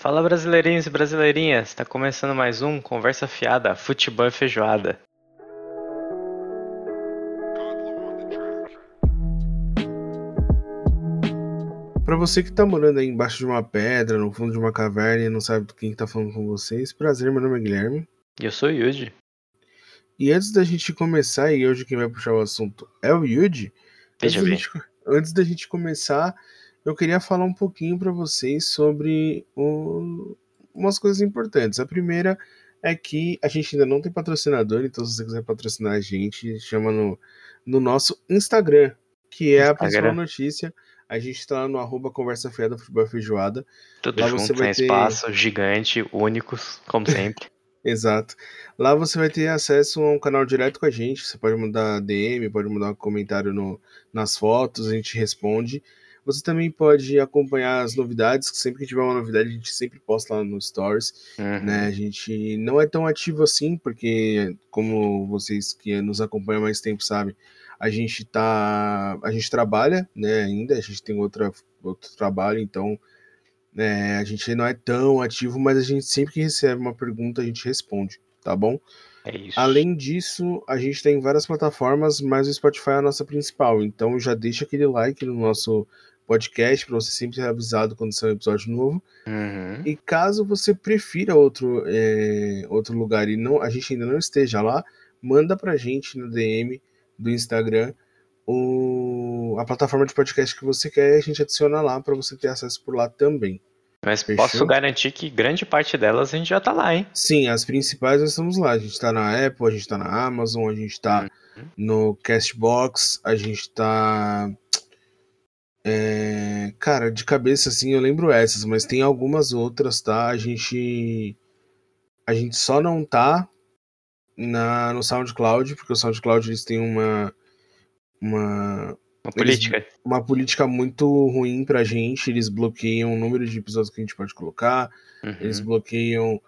Fala brasileirinhos e brasileirinhas, tá começando mais um Conversa Fiada, Futebol e Feijoada. Pra você que tá morando aí embaixo de uma pedra, no fundo de uma caverna e não sabe quem tá falando com vocês, prazer, meu nome é Guilherme. E eu sou o Yuji. E antes da gente começar, e hoje quem vai puxar o assunto é o Yuji, antes Veja da, bem. gente, antes da gente começar, eu queria falar um pouquinho pra vocês sobre umas coisas importantes. A primeira é que a gente ainda não tem patrocinador, então se você quiser patrocinar a gente, chama no, no nosso Instagram, que é a principal notícia. A gente tá lá no arroba Conversa Fiada Futebol Feijoada. Tudo Lá junto, você vai ter- espaço, gigante, únicos, como sempre. Exato. Lá você vai ter acesso a um canal direto com a gente. Você pode mandar DM, pode mandar um comentário no, nas fotos, a gente responde. Você também pode acompanhar as novidades, que sempre que tiver uma novidade, a gente sempre posta lá no Stories. Uhum. Né? A gente não é tão ativo assim, porque, como vocês que nos acompanham há mais tempo sabem, a gente tá. A gente trabalha, né, ainda, a gente tem outra, outro trabalho, então né, a gente não é tão ativo, mas a gente sempre que recebe uma pergunta, a gente responde, tá bom? É. Além disso, a gente tem várias plataformas, mas o Spotify é a nossa principal. Então já deixa aquele like no nosso podcast para você sempre ser avisado quando sair um episódio novo. Uhum. E caso você prefira outro, é, outro lugar e não, a gente ainda não esteja lá, manda pra gente no DM do Instagram o, a plataforma de podcast que você quer e a gente adiciona lá para você ter acesso por lá também. Mas Fechou? posso garantir que grande parte delas a gente já tá lá, hein? Sim, as principais nós estamos lá. A gente tá na Apple, a gente tá na Amazon, a gente tá Uhum. no Castbox, a gente tá. É, Cara, de cabeça assim eu lembro essas, mas tem algumas outras, tá? A gente. A gente só não tá na, no SoundCloud, porque o SoundCloud eles têm uma. Uma, Uma política. uma política muito ruim pra gente. Eles bloqueiam o número de episódios que a gente pode colocar. Eles Uhum. bloqueiam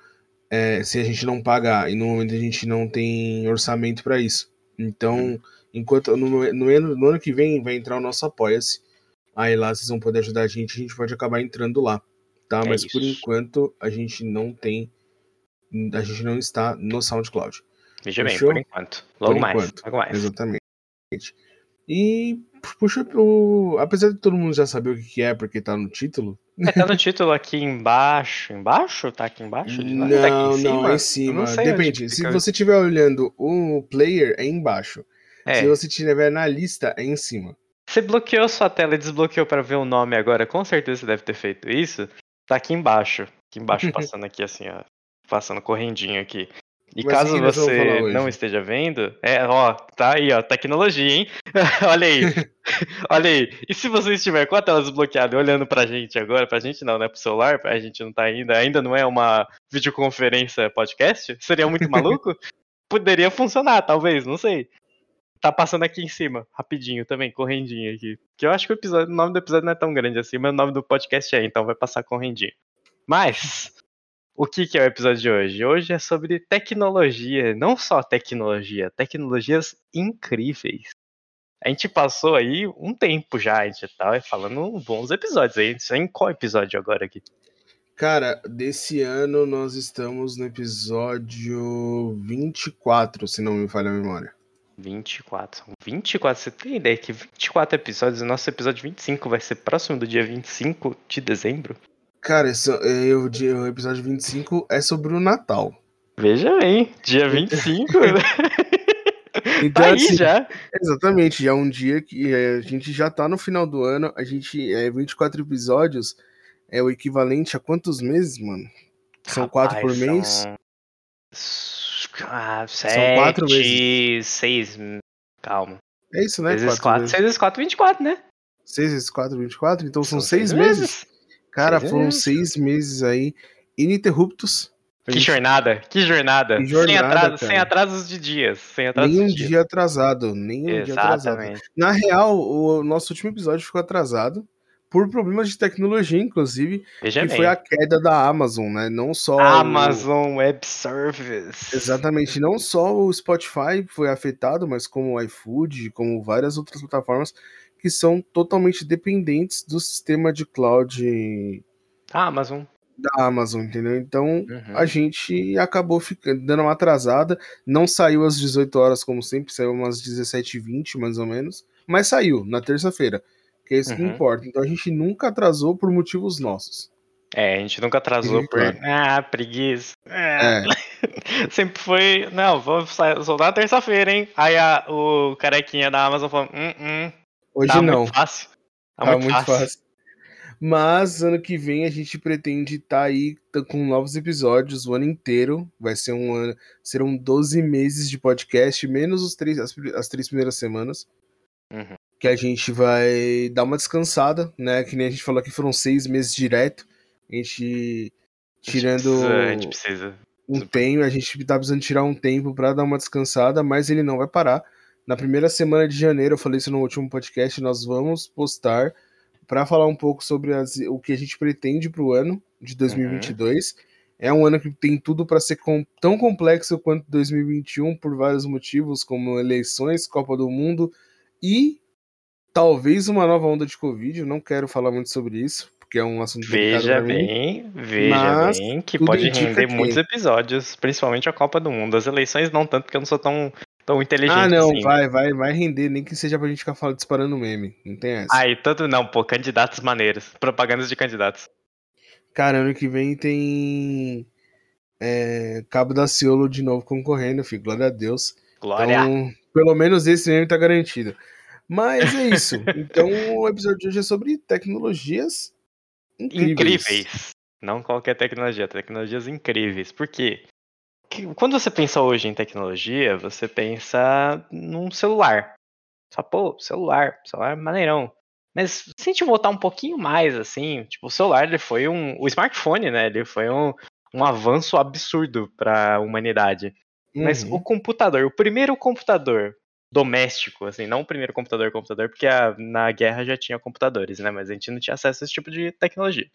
é, se a gente não pagar e no momento a gente não tem orçamento para isso. Então, enquanto no, no ano, no ano que vem vai entrar o nosso Apoia-se. Aí lá vocês vão poder ajudar a gente, a gente pode acabar entrando lá, tá? É Mas por isso. enquanto a gente não tem, a gente não está no SoundCloud. Veja bem, Fechou? por enquanto. Logo Por mais, enquanto. logo mais. Exatamente. E puxa o, apesar de todo mundo já saber o que é porque tá no título. É, tá no título aqui embaixo. Embaixo? Tá aqui embaixo? Não, tá aqui em não, é em cima. não sei onde Depende. Se fica. você estiver olhando o player, é embaixo. É, Se você estiver na lista, é em cima. Você bloqueou sua tela e desbloqueou pra ver o nome agora, com certeza você deve ter feito isso. Tá aqui embaixo. Aqui embaixo, passando aqui assim, ó. Passando correndinho aqui. E Mas caso vamos você não esteja vendo, é, ó, tá aí, ó, tecnologia, hein? Olha aí. Olha aí. E se você estiver com a tela desbloqueada e olhando pra gente agora, pra gente não, né? Pro celular, a gente não tá ainda, ainda não é uma videoconferência podcast? Seria muito maluco? Poderia funcionar, talvez, não sei. Tá passando aqui em cima, rapidinho também, correndinho aqui. Que eu acho que o, episódio, o nome do episódio não é tão grande assim, mas o nome do podcast é, então vai passar correndinho. Mas, o que, que é o episódio de hoje? Hoje é sobre tecnologia, não só tecnologia, tecnologias incríveis. A gente passou aí um tempo já, a gente tá falando bons episódios aí. Isso é em qual episódio agora aqui? Cara, desse ano nós estamos no episódio 24, se não me falha a memória. 24. São 24. Você tem ideia que 24 episódios, o nosso episódio 25 vai ser próximo do dia 25 de dezembro? Cara, esse, é, eu, de- o episódio 25 é sobre o Natal. Veja bem, dia 25. Então, tá aí assim, já. Exatamente, já é um dia que é, a gente já tá no final do ano, a gente, é, 24 episódios é o equivalente a quantos meses, mano? São quatro por Rapaz, mês? Ah, São quatro sete, seis. Calma. É isso, né? Seis vezes Quatro 4, vezes. 6 vezes 4, 24, né? 6 vezes 4, 24, então são, seis meses. Cara, Seis foram meses. seis meses aí ininterruptos. Que gente- jornada, que jornada. Que sem, jornada, atraso, cara. sem atrasos de dias. Sem atrasos Nenhum de dias. dia atrasado, nenhum dia atrasado. Exatamente. Na real, o nosso último episódio ficou atrasado por problemas de tecnologia, inclusive, Veja que bem. foi a queda da Amazon, né? Não só o- Amazon Web Service. Exatamente, não só o Spotify foi afetado, mas como o iFood, como várias outras plataformas que são totalmente dependentes do sistema de cloud Amazon. Da Amazon, entendeu? Então uhum. a gente acabou ficando, dando uma atrasada. Não saiu às 18 horas, como sempre, saiu umas 17h20, mais ou menos. Mas saiu na terça-feira. Que é isso uhum. que importa. Então a gente nunca atrasou por motivos nossos. É, a gente nunca atrasou por. Ah, preguiça. É. Sempre foi. Não, vou soltar na terça-feira, hein? Aí a, o carequinha da Amazon falou: hum, hum, Hoje tá não. Muito fácil. Tá, tá muito, muito fácil. fácil. Mas ano que vem a gente pretende estar tá aí com novos episódios o ano inteiro. Vai ser um ano. Serão 12 meses de podcast, menos os três, as, as três primeiras semanas. Uhum. Que a gente vai dar uma descansada, né? Que nem a gente falou que foram seis meses direto. A gente tirando a gente precisa, um tempo, a gente tá precisando tirar um tempo para dar uma descansada, mas ele não vai parar. Na primeira semana de janeiro, eu falei isso no último podcast, nós vamos postar para falar um pouco sobre as, o que a gente pretende para o ano de 2022. Uhum. É um ano que tem tudo para ser com, tão complexo quanto 2021 por vários motivos, como eleições, Copa do Mundo e talvez uma nova onda de Covid. Eu não quero falar muito sobre isso, porque é um assunto Veja bem, mim, veja bem que pode render que... muitos episódios, principalmente a Copa do Mundo. As eleições não tanto, porque eu não sou tão, tão inteligente Ah, não, assim. vai, vai, vai render, nem que seja pra gente ficar falando, disparando meme. Não tem essa. Ah, e tanto não, pô, candidatos maneiros. Propagandas de candidatos. Cara, ano que vem tem é, Cabo da Ciolo de novo concorrendo, filho. Glória a Deus. Glória. Então, pelo menos esse meme tá garantido. Mas é isso. então o episódio de hoje é sobre tecnologias incríveis. incríveis. Não qualquer tecnologia, tecnologias incríveis. Por quê? Porque quando você pensa hoje em tecnologia, você pensa num celular. Só, pô, celular, celular é maneirão. Mas se a gente voltar um pouquinho mais, assim, tipo, o celular ele foi um. O smartphone, né? Ele foi um, um avanço absurdo para a humanidade. Uhum. Mas o computador, o primeiro computador doméstico, assim, não o primeiro computador computador, porque a, na guerra já tinha computadores, né? Mas a gente não tinha acesso a esse tipo de tecnologia.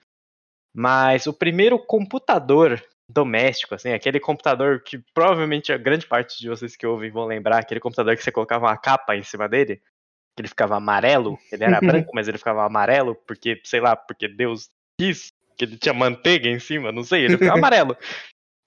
Mas o primeiro computador doméstico, assim, aquele computador que provavelmente a grande parte de vocês que ouvem vão lembrar, aquele computador que você colocava uma capa em cima dele, que ele ficava amarelo, ele era branco, mas ele ficava amarelo, porque, sei lá, porque Deus quis que ele tinha manteiga em cima, não sei, ele ficava amarelo.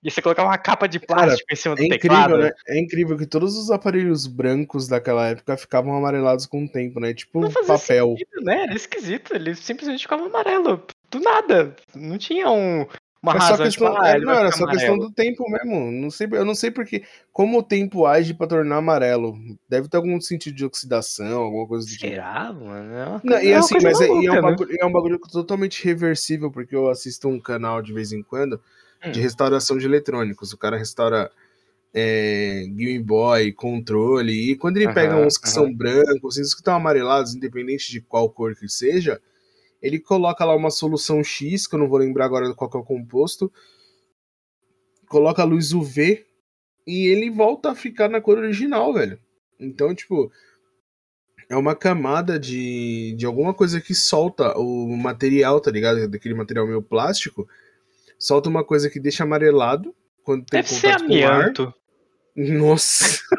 E você colocava uma capa de plástico Cara, em cima do é teclado. Incrível, né? É incrível que todos os aparelhos brancos daquela época ficavam amarelados com o tempo, né? Tipo não papel. Sentido, né? Era esquisito, ele simplesmente ficava amarelo. Do nada. Não tinha um, uma é razão questão, de falar, é, Não, era só amarelo. questão do tempo mesmo. Não sei, eu não sei porque. Como o tempo age pra tornar amarelo. Deve ter algum sentido de oxidação, alguma coisa do tipo. Será, mano? É não, e assim, mas é, é, um bagulho, é um bagulho totalmente reversível, porque eu assisto um canal de vez em quando de hum. restauração de eletrônicos. O cara restaura é, Game Boy, controle, e quando ele pega uns que são brancos, esses que estão amarelados, independente de qual cor que seja, ele coloca lá uma solução X, que eu não vou lembrar agora qual é o composto, coloca a luz UV e ele volta a ficar na cor original, velho. Então, tipo, é uma camada de, de alguma coisa que solta o material, tá ligado? Daquele material meio plástico, solta uma coisa que deixa amarelado quando tem Deve contato ser amianto. com o ar. Nossa.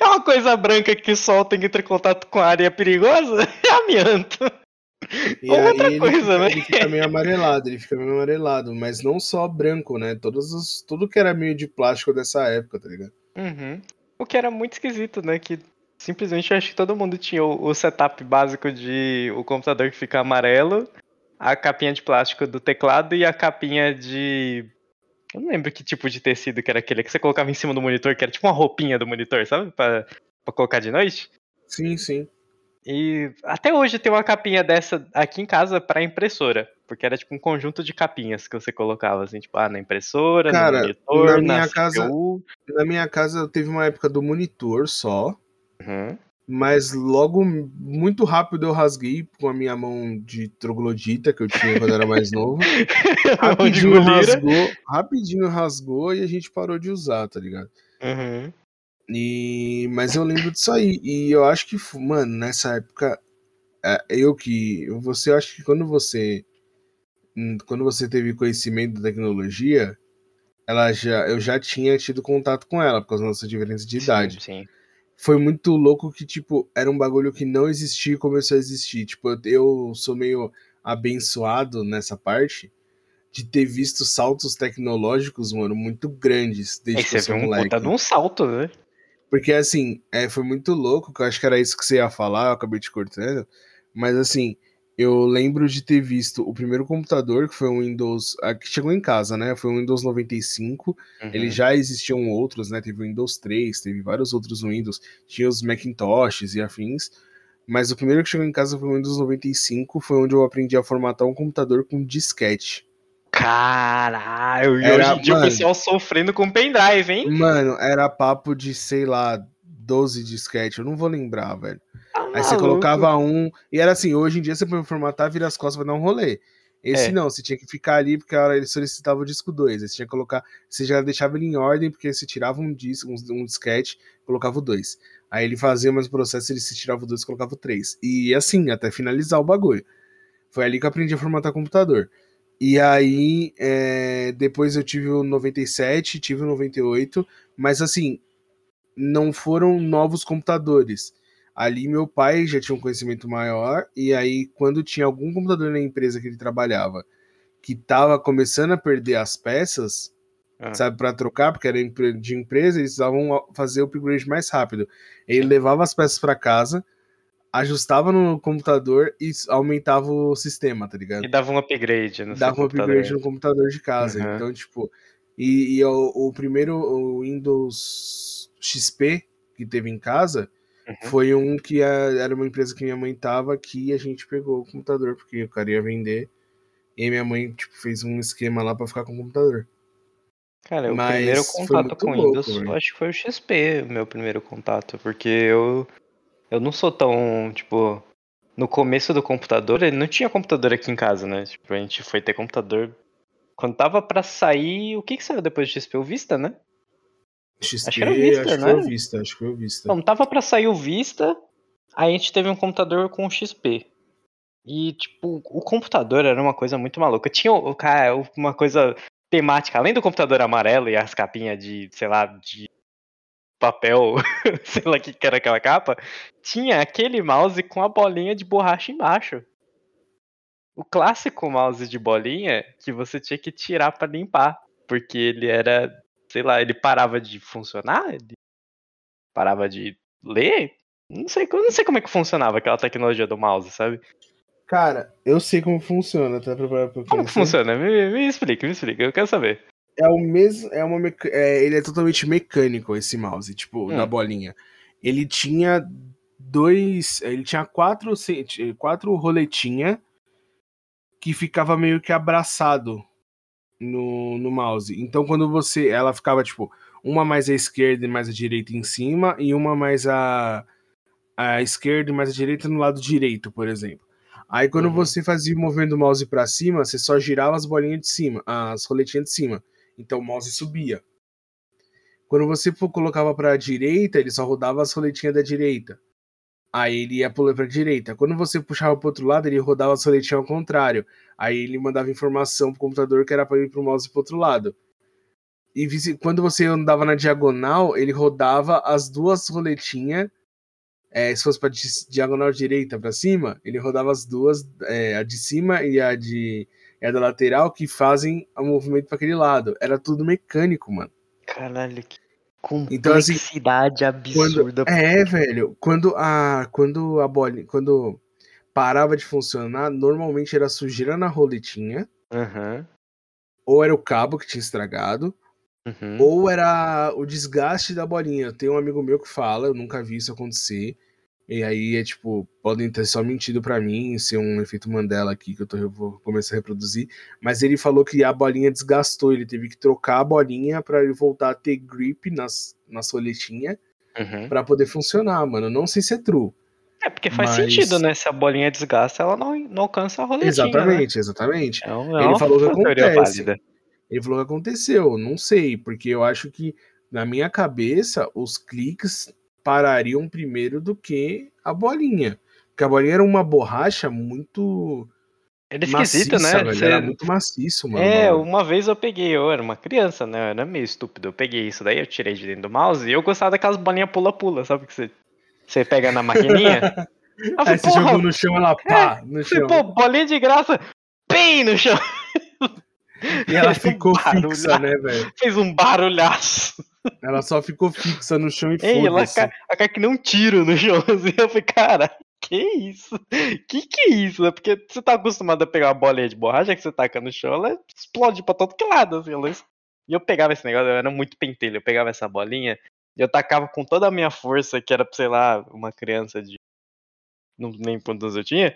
é uma coisa branca que solta e entra em contato com a área é perigosa? É amianto. E Ou outra ele coisa, fica, né? Ele fica meio amarelado, ele fica meio amarelado, mas não só branco, né? Todos os, tudo que era meio de plástico dessa época, tá ligado? Uhum. O que era muito esquisito, né? Que simplesmente eu acho que todo mundo tinha o, o setup básico de o computador que fica amarelo a capinha de plástico do teclado e a capinha de. Eu não lembro que tipo de tecido que era aquele que você colocava em cima do monitor, que era tipo uma roupinha do monitor, sabe? Pra, pra colocar de noite. Sim, sim. E até hoje tem uma capinha dessa aqui em casa para impressora, porque era tipo um conjunto de capinhas que você colocava, assim, tipo, ah, na impressora, Cara, no monitor, na minha na casa, Na minha casa teve uma época do monitor só. Uhum mas logo, muito rápido, eu rasguei com a minha mão de troglodita que eu tinha quando era mais novo. rapidinho rasgou, rapidinho rasgou e a gente parou de usar, tá ligado? Uhum. E, mas eu lembro disso aí. E eu acho que, mano, nessa época, é, eu que. Você acha que quando você. Hum, quando você teve conhecimento da tecnologia, ela já, eu já tinha tido contato com ela, por causa da nossa diferença de idade. Sim, sim foi muito louco que, tipo, era um bagulho que não existia e começou a existir. Tipo, eu, eu sou meio abençoado nessa parte de ter visto saltos tecnológicos, mano, muito grandes desde é que, que você viu um moleque. puta de um salto, né? Porque, assim, é, foi muito louco, que eu acho que era isso que você ia falar, eu acabei te cortando, mas, assim, eu lembro de ter visto o primeiro computador, que foi um Windows, que chegou em casa, né, foi um Windows 95, uhum. ele já existiam outros, né, teve o Windows 3, teve vários outros Windows, tinha os Macintoshes e afins, mas o primeiro que chegou em casa foi o Windows 95, foi onde eu aprendi a formatar um computador com disquete. Caralho, e era, hoje em dia mano, o pessoal sofrendo com pendrive, hein? Mano, era papo de, sei lá, 12 disquete, eu não vou lembrar, velho. Tá Aí você colocava um. E era assim, hoje em dia você pode formatar, vira as costas, vai dar um rolê. Esse é. não, você tinha que ficar ali porque a hora ele solicitava o disco 2. Você tinha que colocar. Você já deixava ele em ordem, porque você tirava um disco, um, um disquete, colocava o 2. Aí ele fazia mais o processo, ele se tirava o 2 e colocava o 3. E assim, até finalizar o bagulho. Foi ali que eu aprendi a formatar computador. E aí, é, depois eu tive o 97, tive o 98, mas assim, não foram novos computadores. Ali meu pai já tinha um conhecimento maior, e aí quando tinha algum computador na empresa que ele trabalhava que estava começando a perder as peças, ah. sabe, para trocar, porque era de empresa, eles precisavam fazer o upgrade mais rápido. Ele levava as peças para casa, ajustava no computador e aumentava o sistema, tá ligado? E dava um upgrade no Dava um upgrade no computador de casa. Uhum. Então, tipo, e, e o, o, primeiro o Windows XP que teve em casa uhum. foi um que a, era uma empresa que minha mãe tava que a gente pegou o computador, porque o cara ia vender. E minha mãe, tipo, fez um esquema lá para ficar com o computador. Cara, Mas o primeiro contato com louco, Windows, acho que foi o XP, o meu primeiro contato, porque eu eu não sou tão, tipo, no começo do computador, ele não tinha computador aqui em casa, né? Tipo, a gente foi ter computador quando tava para sair, o que que saiu depois do XP? O Vista, né? XP, acho que Vista, acho né? foi o Vista, acho que foi o Vista. Não, tava para sair o Vista, aí a gente teve um computador com XP. E, tipo, o computador era uma coisa muito maluca. Tinha, cara, uma coisa temática, além do computador amarelo e as capinhas de, sei lá, de papel, sei lá o que, que era aquela capa, tinha aquele mouse com a bolinha de borracha embaixo. O clássico mouse de bolinha que você tinha que tirar para limpar, porque ele era, sei lá, ele parava de funcionar, ele parava de ler. Não sei, não sei como é que funcionava aquela tecnologia do mouse, sabe? Cara, eu sei como funciona, tá preparado pra Como que funciona? Me, me explica, me explica, eu quero saber é o mesmo. É uma é, ele é totalmente mecânico, esse mouse, tipo, hum. da bolinha. Ele tinha dois. Ele tinha quatro, quatro roletinha que ficava meio que abraçado no, no mouse. Então quando você. Ela ficava, tipo, uma mais à esquerda e mais à direita em cima, e uma mais à, à esquerda e mais à direita no lado direito, por exemplo. Aí quando uhum. você fazia movendo o mouse para cima, você só girava as bolinhas de cima, as roletinhas de cima. Então o mouse subia. Quando você colocava para a direita, ele só rodava as roletinhas da direita. Aí ele ia para a direita. Quando você puxava para outro lado, ele rodava as roletinhas ao contrário. Aí ele mandava informação pro computador que era para ir pro mouse pro outro lado. E quando você andava na diagonal, ele rodava as duas roletinhas. É, se fosse para diagonal direita para cima, ele rodava as duas, é, a de cima e a de é da lateral que fazem o movimento para aquele lado. Era tudo mecânico, mano. Caralho, que complexidade então, assim, absurda. Quando, é, velho. Quando a, quando a bola, quando parava de funcionar, normalmente era sujeira na roletinha. Uhum. Ou era o cabo que tinha estragado. Uhum. Ou era o desgaste da bolinha. Tem um amigo meu que fala, eu nunca vi isso acontecer e aí é tipo, podem ter só mentido para mim, ser um efeito Mandela aqui que eu, tô, eu vou começar a reproduzir. Mas ele falou que a bolinha desgastou, ele teve que trocar a bolinha para ele voltar a ter grip nas, na soletinha uhum. para poder funcionar, mano. Não sei se é true. É, porque faz mas... sentido, né? Se a bolinha desgasta, ela não, não alcança a roletinha. Exatamente, né? exatamente. É um, é ele falou que acontece. Válida. Ele falou que aconteceu, não sei, porque eu acho que na minha cabeça os cliques parariam primeiro do que a bolinha. Porque a bolinha era uma borracha muito. Era esquisito, né? Velho, Você... Era muito maciço, mano. É, uma vez eu peguei, eu era uma criança, né? Eu era meio estúpido. Eu peguei isso daí, eu tirei de dentro do mouse e eu gostava daquelas bolinhas pula-pula, sabe? Que você, você pega na maquininha. Aí você jogou no chão, ela pá, no chão. Pô, bolinha de graça, bem no chão. E ela ficou um fixa, né, velho? Fez um barulhaço. Ela só ficou fixa no chão e Ei, ela cai, ela cai que nem um tiro no chão. Assim, eu falei, cara, que isso? Que que é isso? né? Porque você tá acostumado a pegar uma bolinha de borracha que você taca no chão, ela explode pra todo que lado. Assim, ela... E eu pegava esse negócio, eu era muito pentelho. Eu pegava essa bolinha e eu tacava com toda a minha força, que era, sei lá, uma criança de. Não lembro quantos eu tinha.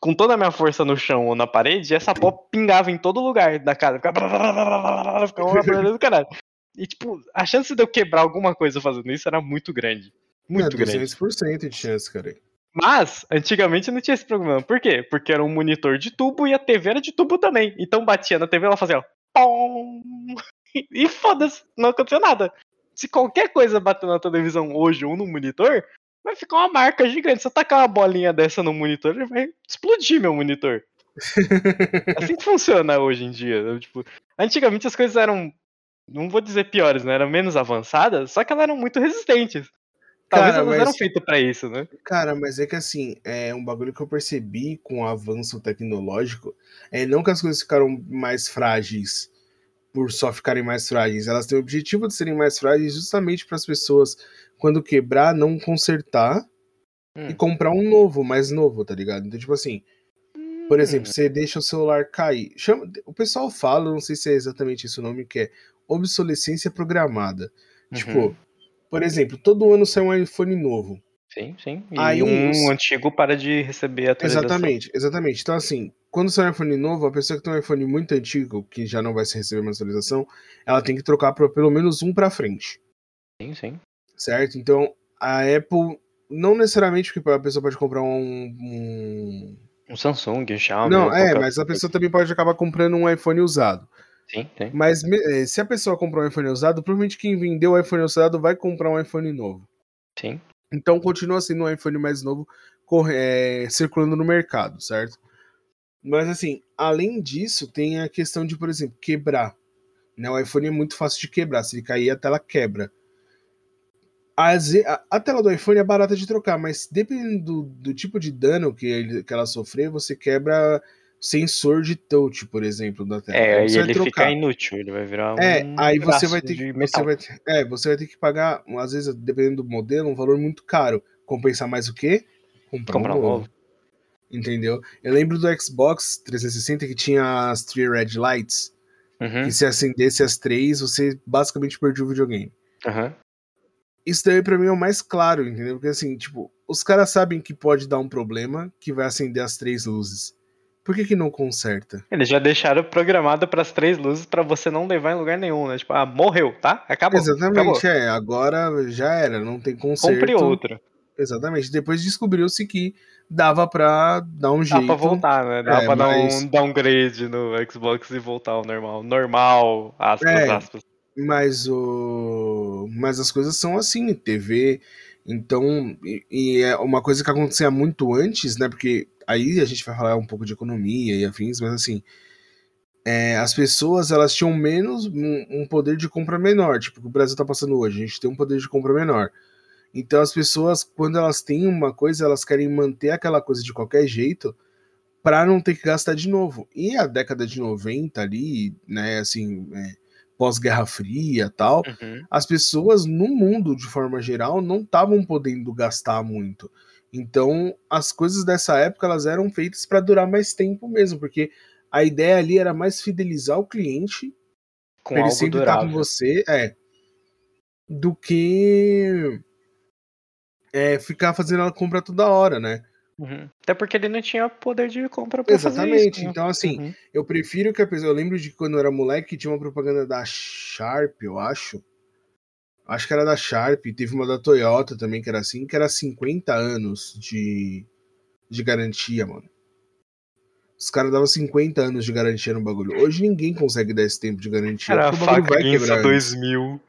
Com toda a minha força no chão ou na parede, e essa pó pingava em todo lugar da casa. Ficava, ficava uma do caralho. E, tipo, a chance de eu quebrar alguma coisa fazendo isso era muito grande. Muito é, grande. 200% de chance, cara. Mas, antigamente não tinha esse problema. Por quê? Porque era um monitor de tubo e a TV era de tubo também. Então batia na TV e ela fazia, ó. Pom! E foda-se, não aconteceu nada. Se qualquer coisa bater na televisão hoje ou no monitor, vai ficar uma marca gigante. Se eu tacar uma bolinha dessa no monitor, ele vai explodir meu monitor. assim que funciona hoje em dia. Tipo, antigamente as coisas eram, não vou dizer piores, né? Eram menos avançadas, só que elas eram muito resistentes. Talvez Cara, elas mas- eram feitas pra isso, né? Cara, mas é que assim, é um bagulho que eu percebi com o avanço tecnológico, é não que as coisas ficaram mais frágeis por só ficarem mais frágeis, elas têm o objetivo de serem mais frágeis justamente para as pessoas, quando quebrar, não consertar Hum. e comprar um novo, mais novo, tá ligado? Então, tipo assim, por exemplo, Hum. você deixa o celular cair. Chama, o pessoal fala, não sei se é exatamente esse o nome, que é obsolescência programada. Uhum. Tipo, por exemplo, todo ano sai um iPhone novo. Sim, sim. E Aí um os- antigo para de receber a atualização. Exatamente, exatamente. Então, assim, quando sai um iPhone novo, a pessoa que tem um iPhone muito antigo, que já não vai se receber uma atualização, ela tem que trocar para pelo menos um para frente, Sim, sim. certo? Então, a Apple, não necessariamente porque a pessoa pode comprar um. um- Um Samsung, um Xiaomi. Não, qualquer é, mas a pessoa também pode acabar comprando um iPhone usado. Sim, sim. Mas eh, se a pessoa comprar um iPhone usado, provavelmente quem vendeu o iPhone usado vai comprar um iPhone novo. Sim. Então continua sendo um iPhone mais novo é, circulando no mercado, certo? Mas assim, além disso, tem a questão de, por exemplo, quebrar. Né? O iPhone é muito fácil de quebrar. Se ele cair, a tela quebra. A, a tela do iPhone é barata de trocar, mas dependendo do, do tipo de dano que, ele- que ela sofrer, você quebra sensor de touch, por exemplo, da tela. É, Aí ele trocar. fica inútil, ele vai virar É, um aí você vai ter de que, você vai, ter- é, você vai ter que pagar, às vezes, dependendo do modelo, um valor muito caro. Compensar mais o quê? Comprar, Comprar um novo. novo. Entendeu? Eu lembro do Xbox 360 que tinha as Three Red Lights, Uhum, que se acendesse as três, você basicamente perdia o videogame. aham. Isso daí pra mim é o mais claro, entendeu? Porque assim, tipo, os caras sabem que pode dar um problema que vai acender as três luzes. Por que que não conserta? Eles já deixaram programado para as três luzes pra você não levar em lugar nenhum, né? Tipo, ah, morreu, tá? Acabou. Exatamente, acabou. é. Agora já era, não tem conserto. Compre outra. Exatamente. Depois descobriu-se que dava pra dar um Dá jeito. pra voltar, né? Dá É, pra dar mas- um downgrade no Xbox e voltar ao normal. Normal, aspas, É. aspas. Mas o. Mas as coisas são assim, TV. Então, e, e é uma coisa que acontecia muito antes, né? Porque aí a gente vai falar um pouco de economia e afins, mas assim. é, as pessoas elas tinham menos um, um poder de compra menor, tipo o que o Brasil tá passando hoje, a gente tem um poder de compra menor. Então as pessoas, quando elas têm uma coisa, elas querem manter aquela coisa de qualquer jeito para não ter que gastar de novo. E a década de 90 ali, né, assim, é, pós-Guerra Fria tal, Uhum. as pessoas no mundo, de forma geral, não estavam podendo gastar muito. Então, as coisas dessa época elas eram feitas para durar mais tempo mesmo, porque a ideia ali era mais fidelizar o cliente, Com ele sempre estar com você, é, do que é, ficar fazendo ela compra toda hora, né? Uhum. Até porque ele não tinha poder de compra pra fazer Exatamente. isso. né? Então, assim, Uhum. eu prefiro que a pessoa. Eu lembro de quando eu era moleque, tinha uma propaganda da Sharp, eu acho. Acho que era da Sharp, teve uma da Toyota também, que era assim, que era 50 anos de, de garantia, mano. Os caras davam 50 anos de garantia no bagulho. Hoje ninguém consegue dar esse tempo de garantia. Era a faca vai quebrar. antes. 2000.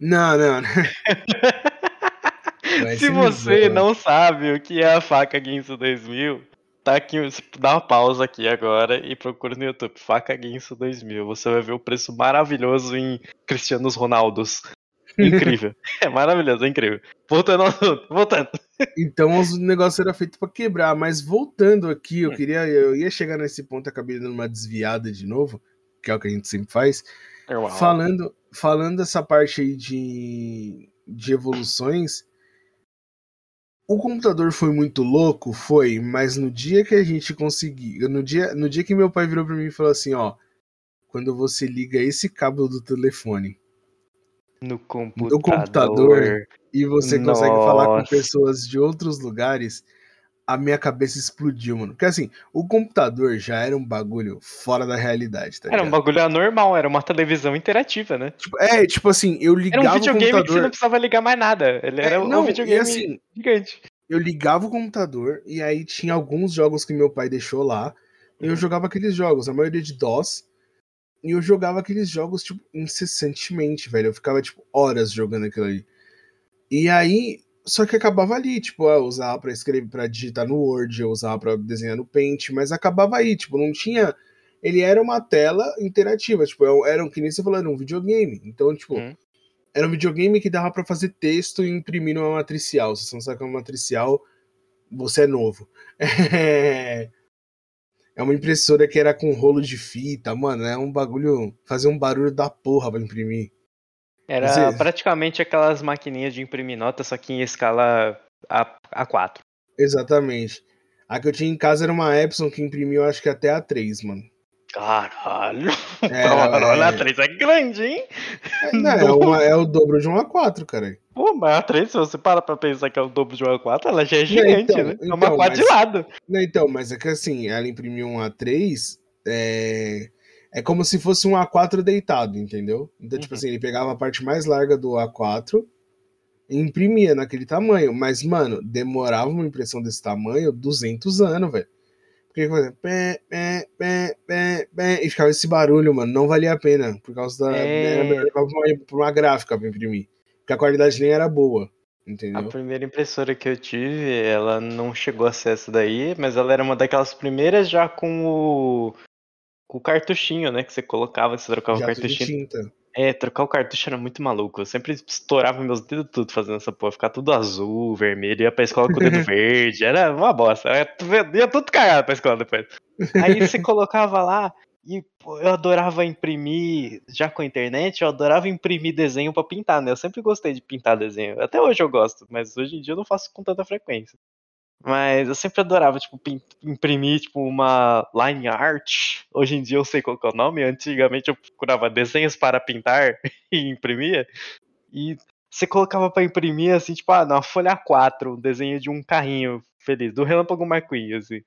Não, não. Se você bizarro. não sabe o que é a faca Guinso 2000, tá aqui, dá uma pausa aqui agora e procura no YouTube, faca Guinso 2000. Você vai ver o preço maravilhoso em Cristianos Ronaldos. Incrível. É maravilhoso, é incrível. Voltando ao assunto, voltando. Então o negócio era feito para quebrar, mas voltando aqui, eu queria, eu ia chegar nesse ponto, acabei dando uma desviada de novo, que é o que a gente sempre faz. Normal. Falando, falando dessa parte aí de, de evoluções, o computador foi muito louco, foi, mas no dia que a gente conseguiu, no dia, no dia que meu pai virou para mim e falou assim, ó, quando você liga esse cabo do telefone no computador, no computador e você Nossa. consegue falar com pessoas de outros lugares, a minha cabeça explodiu, mano. Porque assim, o computador já era um bagulho fora da realidade, tá Era um bagulho anormal, era uma televisão interativa, né? Tipo, é, tipo assim, eu Era ligava um videogame o que você computador. não precisava ligar mais nada. Ele era É, um não, videogame e assim, gigante. eu ligava o computador e aí tinha alguns jogos que meu pai deixou lá. E eu Uhum. jogava aqueles jogos, a maioria de DOS. E eu jogava aqueles jogos, tipo, incessantemente, velho. Eu ficava, tipo, horas jogando aquilo ali. E aí, só que acabava ali, tipo, eu usava pra escrever, pra digitar no Word, eu usava pra desenhar no Paint, mas acabava aí, tipo, não tinha. Ele era uma tela interativa, tipo, era um, que nem você falou, era um videogame. Então, tipo, Uhum. era um videogame que dava pra fazer texto e imprimir numa matricial. Se você não sabe o que é uma matricial, você é novo. É... é uma impressora que era com rolo de fita, mano. É um bagulho. Fazer um barulho da porra pra imprimir. Era Você- praticamente aquelas maquininhas de imprimir nota, só que em escala A, A4. Exatamente. A que eu tinha em casa era uma Epson que imprimiu, acho que até a 3, mano. Caralho! Era- Caralho, a é- 3 é grande, hein? É, não, é, uma- é o dobro de um A4, cara. Pô, mas a 3, se você para pra pensar que é o dobro de uma 4, ela já é gigante, então, né? É então, uma 4 de mas- lado. Não, então, mas é que assim, ela imprimiu um A3, é, é como se fosse um A4 deitado, entendeu? Então, tipo Uhum. assim, ele pegava a parte mais larga do A4 e imprimia naquele tamanho. Mas, mano, demorava uma impressão desse tamanho 200 anos, velho. Pé, pé, pé, pé, pé, e ficava esse barulho, mano. Não valia a pena, por causa da. É. Era melhor levar pra uma, pra uma gráfica pra imprimir. Porque a qualidade nem era boa, A entendeu? primeira impressora que eu tive, ela não chegou a ser essa daí, mas ela era uma daquelas primeiras já com o. Com o cartuchinho, né? Que você colocava, você trocava o Jato de cartuchinho. tinta. É, trocar o cartucho era muito maluco. Eu sempre estourava meus dedos tudo fazendo essa porra. Ficar tudo azul, vermelho, ia pra escola com o dedo verde. Era uma bosta. Tu- Ia tudo cagado pra escola depois. Aí você colocava lá e pô, eu adorava imprimir, já com a internet, eu adorava imprimir desenho pra pintar, né? Eu sempre gostei de pintar desenho. Até hoje eu gosto, mas hoje em dia eu não faço com tanta frequência. Mas eu sempre adorava, tipo, imprimir, tipo, uma line art. Hoje em dia eu sei qual é o nome. Antigamente eu procurava desenhos para pintar e imprimia. E você colocava pra imprimir, assim, tipo, ah, na folha A4, um desenho de um carrinho feliz, do Relâmpago McQueen, assim.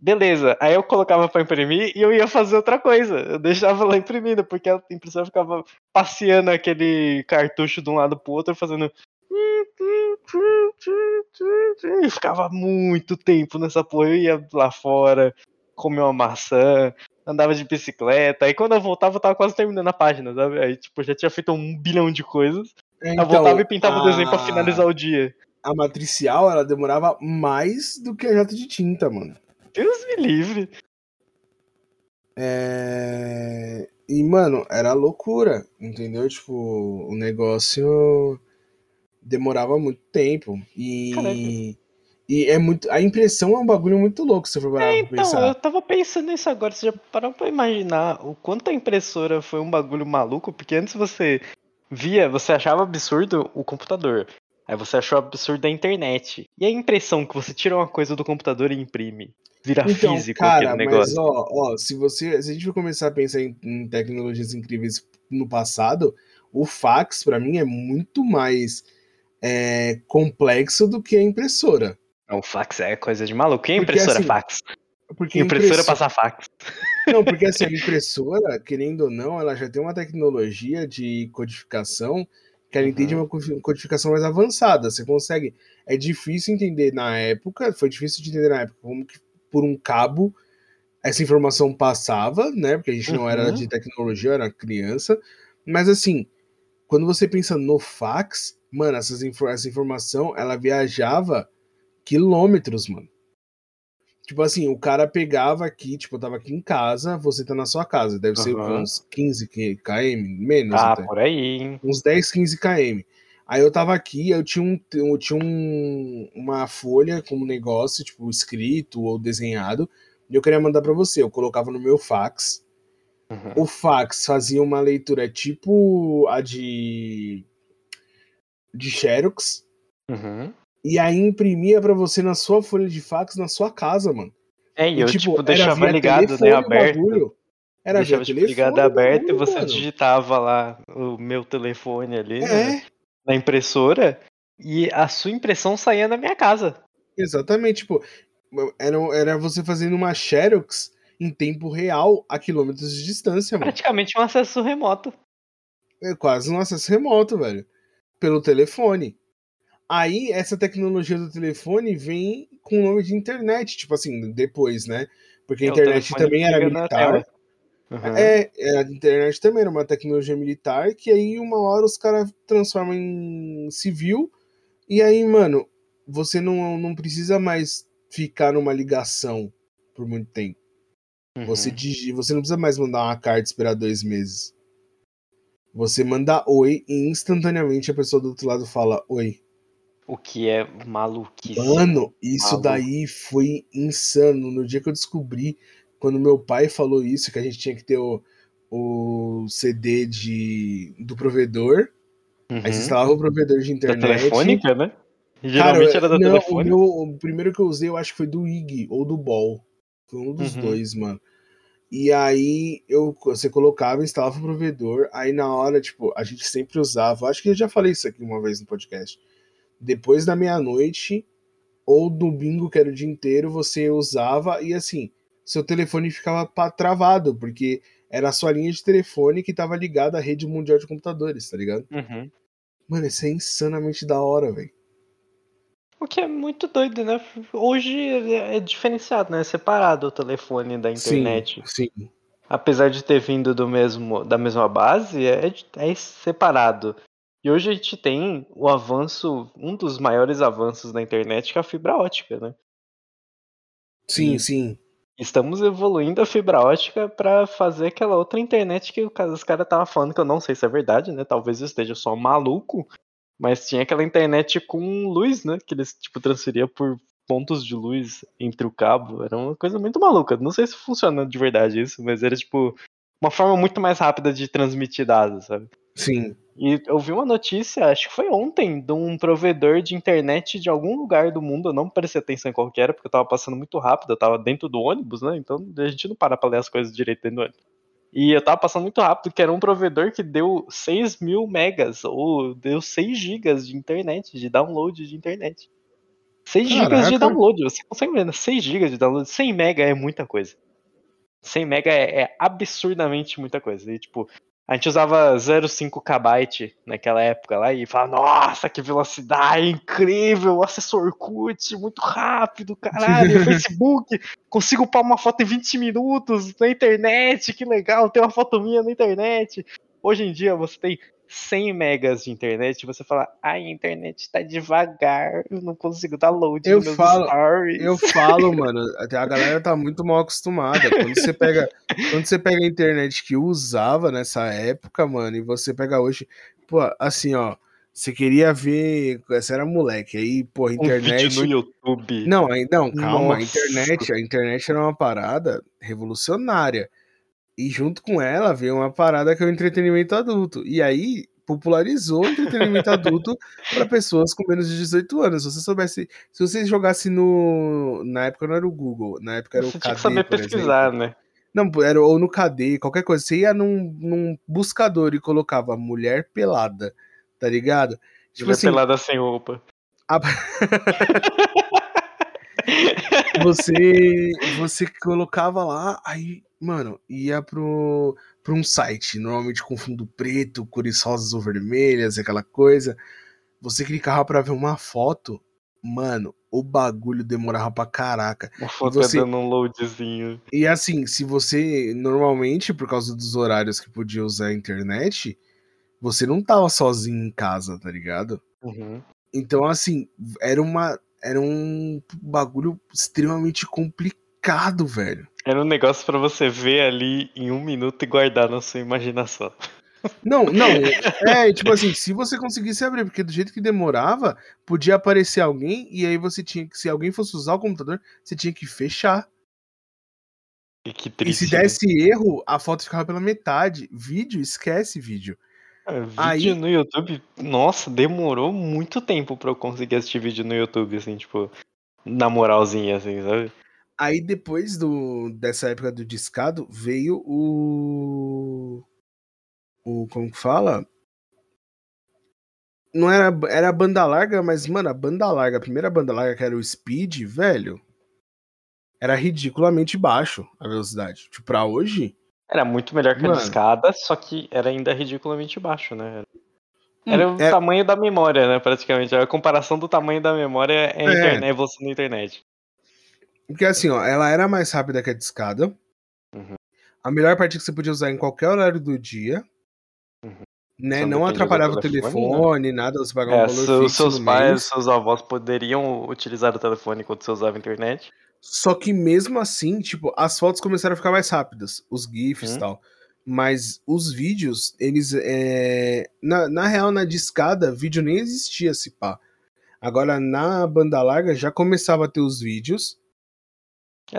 Beleza, aí eu colocava pra imprimir e eu ia fazer outra coisa. Eu deixava lá imprimindo, porque a impressora ficava passeando aquele cartucho de um lado pro outro, fazendo. E ficava muito tempo nessa porra. Eu ia lá fora, comer uma maçã, andava de bicicleta. Aí quando eu voltava, eu tava quase terminando a página, sabe? Aí, tipo, já tinha feito um bilhão de coisas. É, Aí eu voltava e pintava o a- desenho pra finalizar o dia. a matricial, ela demorava mais do que a jato de tinta, mano. Deus me livre. É... E, mano, era loucura, entendeu? Tipo, o negócio demorava muito tempo. E. Caraca. E é muito. A impressão é um bagulho muito louco, se você for parar É, então, eu pensar. tava pensando nisso agora. Você já parou pra imaginar o quanto a impressora foi um bagulho maluco? Porque antes você via, você achava absurdo o computador. Aí você achou absurdo a internet. E a impressão que você tira uma coisa do computador e imprime? Vira Então, físico cara, aquele mas negócio. ó, ó, se você. Se a gente for começar a pensar em, em tecnologias incríveis no passado, o fax, pra mim, é muito mais é, complexo do que a impressora. Não, fax é coisa de maluco. E a Porque, impressora assim, fax? Porque Impressora impressora- passa fax. Não, porque assim, a impressora, querendo ou não, ela já tem uma tecnologia de codificação que ela Uhum. entende uma co- codificação mais avançada. Você consegue. É difícil entender na época, foi difícil de entender na época como que por um cabo essa informação passava, né? Porque a gente não era Uhum. de tecnologia, era criança. Mas assim, quando você pensa no fax, mano, essas essa informação ela viajava quilômetros, mano. Tipo assim, o cara pegava aqui, tipo, eu tava aqui em casa, você tá na sua casa. Deve ser Aham. uns 15 km, menos Ah, até. por aí, hein? Uns 10, 15 km. Aí eu tava aqui, eu tinha, um, eu tinha um, uma folha com um negócio, tipo, escrito ou desenhado, e eu queria mandar pra você. Eu colocava no meu fax. Uhum. O fax fazia uma leitura tipo a de. De Xerox. Uhum. E aí imprimia pra você na sua folha de fax na sua casa, mano. É, e eu, tipo, era deixava ligado, né, aberto. Era deixava, tipo, ligado aberto e você mano. digitava lá o meu telefone ali né, É, na impressora e a sua impressão saía na minha casa. exatamente. Tipo, era, era você fazendo uma Xerox em tempo real a quilômetros de distância, mano. Praticamente um acesso remoto. É quase um acesso remoto, velho. Pelo telefone. Aí, essa tecnologia do telefone vem com o nome de internet, tipo assim, depois, né? Porque a É, internet telefone também era militar. Uhum. É, é, a internet também era uma tecnologia militar que aí uma hora os caras transformam em civil e aí, mano, você não, não precisa mais ficar numa ligação por muito tempo. Você, Uhum. digi, você não precisa mais mandar uma carta e esperar dois meses. Você manda oi e instantaneamente a pessoa do outro lado fala oi. O que é maluquice. Mano, isso Maluco. daí foi insano. No dia que eu descobri, quando meu pai falou isso, que a gente tinha que ter o, o CD de, do provedor. Uhum. Aí você instalava o provedor de Da internet. telefônica, né? Cara, Geralmente era da não, telefone. O, meu, o primeiro que eu usei, eu acho que foi do IG ou do Ball. Foi um dos Uhum. dois, mano. E aí eu, você colocava, instalava o provedor, aí na hora, tipo, a gente sempre usava, acho que eu já falei isso aqui uma vez no podcast. Depois da meia-noite ou domingo, que era o dia inteiro, você usava e assim, seu telefone ficava travado, porque era a sua linha de telefone que tava ligada à rede mundial de computadores, tá ligado? Uhum. Mano, isso é insanamente da hora, velho. O que é muito doido, né? Hoje é é diferenciado, né? É separado o telefone da internet. Sim, sim. Apesar de ter vindo do mesmo, da mesma base, é, é separado. E hoje a gente tem o avanço, um dos maiores avanços da internet, que é a fibra ótica, né? Sim, E- sim. Estamos evoluindo a fibra ótica para fazer aquela outra internet que os caras estavam falando, que eu não sei se é verdade, né? Talvez eu esteja só maluco, mas tinha aquela internet com luz, né? Que eles tipo transferiam por pontos de luz entre o cabo. Era uma coisa muito maluca. Não sei se funciona de verdade isso, mas era tipo uma forma muito mais rápida de transmitir dados, sabe? Sim. E eu vi uma notícia, acho que foi ontem, de um provedor de internet de algum lugar do mundo. Eu não prestei atenção em qual que era, porque eu tava passando muito rápido. Eu tava dentro do ônibus, né? Então a gente não para pra ler as coisas direito dentro do ônibus. E eu tava passando muito rápido, que era um provedor que deu 6 mil megas, ou deu 6 gigas de internet, de download de internet. 6 gigas de Caraca. download, você consegue ver, né? 6 gigas de download. 100 mega é muita coisa. 100 mega é, é absurdamente muita coisa. E, tipo, a gente usava 0,5 kbyte naquela época lá e falava, nossa, que velocidade incrível, acesso Orkut, muito rápido, caralho, Facebook, consigo upar uma foto em 20 minutos na internet, que legal, tem uma foto minha na internet. Hoje em dia você tem 100 megas de internet você fala, ai, a internet tá devagar, eu não consigo dar load Eu falo- stories. Eu falo, mano, até a galera tá muito mal acostumada. Quando você pega, quando você pega a internet que usava nessa época, mano, e você pega hoje, pô, assim, ó, você queria ver, você era moleque, aí, pô, a um internet vídeo no YouTube. Não, não, calma, a Nossa. internet, a internet era uma parada revolucionária. E junto com ela veio uma parada que é o entretenimento adulto. E aí popularizou o entretenimento adulto para pessoas com menos de 18 anos. Se você soubesse, se você jogasse no na época não era o Google, na época era Você o tinha KD, que saber pesquisar, exemplo. né? Não, era ou no KD, qualquer coisa. Você ia num, num buscador e colocava mulher pelada, tá ligado? Tipo Mulher assim, pelada sem roupa. a- você você colocava lá, aí, mano, ia pro, pro um site, normalmente com fundo preto, cores rosas ou vermelhas, aquela coisa. Você clicava pra ver uma foto, mano, o bagulho demorava pra caraca. Uma foto você- dando um loadzinho. E assim, se você, normalmente, por causa dos horários que podia usar a internet, você não tava sozinho em casa, tá ligado? Uhum. Então, assim, era uma. era um bagulho extremamente complicado, velho. Era um negócio para você ver ali em um minuto e guardar na sua imaginação. Não, não. É, tipo assim, se você conseguisse abrir, porque do jeito que demorava, podia aparecer alguém e aí você tinha que, se alguém fosse usar o computador, você tinha que fechar. E, que E triste, se né? desse erro, a foto ficava pela metade. Vídeo, esquece vídeo. É, vídeo aí- no YouTube, nossa, demorou muito tempo pra eu conseguir assistir vídeo no YouTube, assim, tipo, na moralzinha, assim, sabe? Aí depois do, dessa época do discado, veio o. O. Como que fala? Não era, era a banda larga, mas, mano, a banda larga, a primeira banda larga, que era o Speed, velho, era ridiculamente baixo a velocidade. Tipo, pra hoje. Era muito melhor que a Mano. discada, só que era ainda ridiculamente baixo, né? Era o é- tamanho da memória, né, praticamente. A comparação do tamanho da memória é a, É. internet, a evolução da internet. Porque assim, ó, ela era mais rápida que a discada. Uhum. A melhor parte que você podia usar em qualquer horário do dia. Uhum. Né? Não atrapalhava o telefone, telefone, nada, você pagava É, um valor fixo seus pais, mês. seus avós poderiam utilizar o telefone enquanto você usava a internet. Só que mesmo assim, tipo, as fotos começaram a ficar mais rápidas, os GIFs e Uhum. tal. Mas os vídeos, eles. É... Na, na real, na discada, vídeo nem existia, se pá. Agora, na banda larga, já começava a ter os vídeos.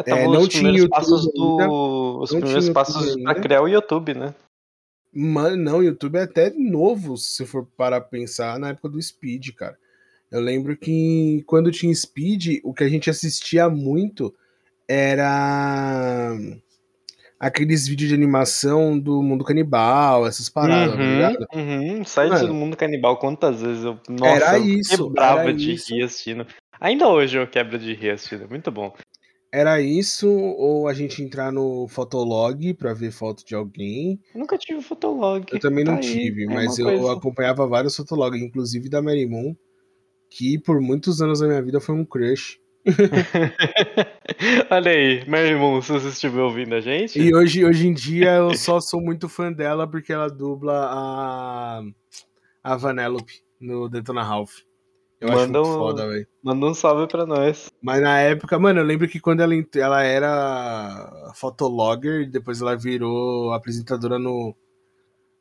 É, É, não os tinha YouTube passos ainda. do. Os primeiros passos ainda. criar o YouTube, né? Mano, não, o YouTube é até novo, se for parar pra pensar, na época do Speed, cara. Eu lembro que quando tinha Speed, o que a gente assistia muito era aqueles vídeos de animação do mundo canibal, essas paradas, tá ligado? uhum. Site Mano. do mundo canibal, quantas vezes eu. Nossa, Era eu isso, quebrava era de isso. rir assistindo. Ainda hoje eu quebro de rir assistindo, muito bom. Era isso, ou a gente entrar no Fotolog pra ver foto de alguém. Eu nunca tive fotolog. Eu também tá não aí, tive, é mas eu coisa. acompanhava vários fotologs, inclusive da Mary Moon, que por muitos anos da minha vida foi um crush. Olha aí, meu irmão, se você estiver ouvindo a gente. E hoje, hoje em dia eu só sou muito fã dela porque ela dubla a, a Vanellope no Detona Ralph. Eu acho Manda muito um- foda, velho. Manda um salve pra nós. Mas na época, mano, eu lembro que quando ela, ela era fotologger, e depois ela virou apresentadora no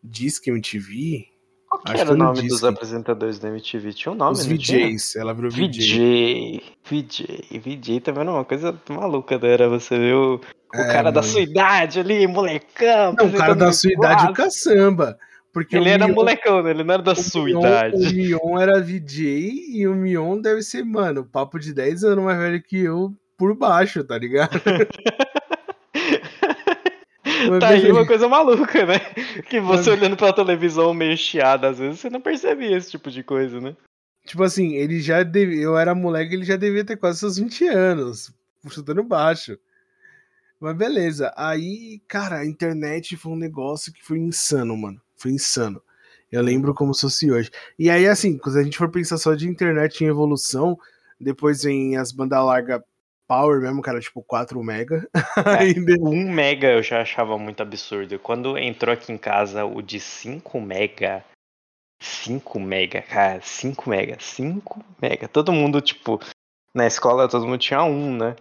Disque MTV. Qual que Acho era que o no nome dos apresentadores da MTV? Tinha um nome, Os tinha? VJs, ela virou VJ. VJ. VJ. VJ também era uma coisa maluca, né? Era você ver o, o É, cara da mano. sua idade ali, molecão. Não, o cara da sua idade, o quadro. caçamba. Porque Ele era Mion- molecão, né? Ele não era da sua Mion- idade. O Mion era VJ e o Mion deve ser, mano, papo de 10 anos mais velho que eu por baixo, tá ligado? Tá aí uma coisa maluca, né? Que você Mas- olhando pra televisão meio chiada, às vezes você não percebia esse tipo de coisa, né? Tipo assim, ele já devia. Eu era moleque, ele já devia ter quase seus 20 anos, chutando baixo. Mas beleza. Aí, cara, a internet foi um negócio que foi insano, mano. Foi insano. Eu lembro como se fosse hoje. E aí, assim, quando a gente for pensar só de internet em evolução, depois vem as bandas largas Power mesmo, cara, tipo 4 mega. Aí de- Um mega eu já achava muito absurdo. Quando entrou aqui em casa o de 5 mega. 5 mega, cara, 5 mega, 5 mega. Todo mundo, tipo, na escola todo mundo tinha um, né?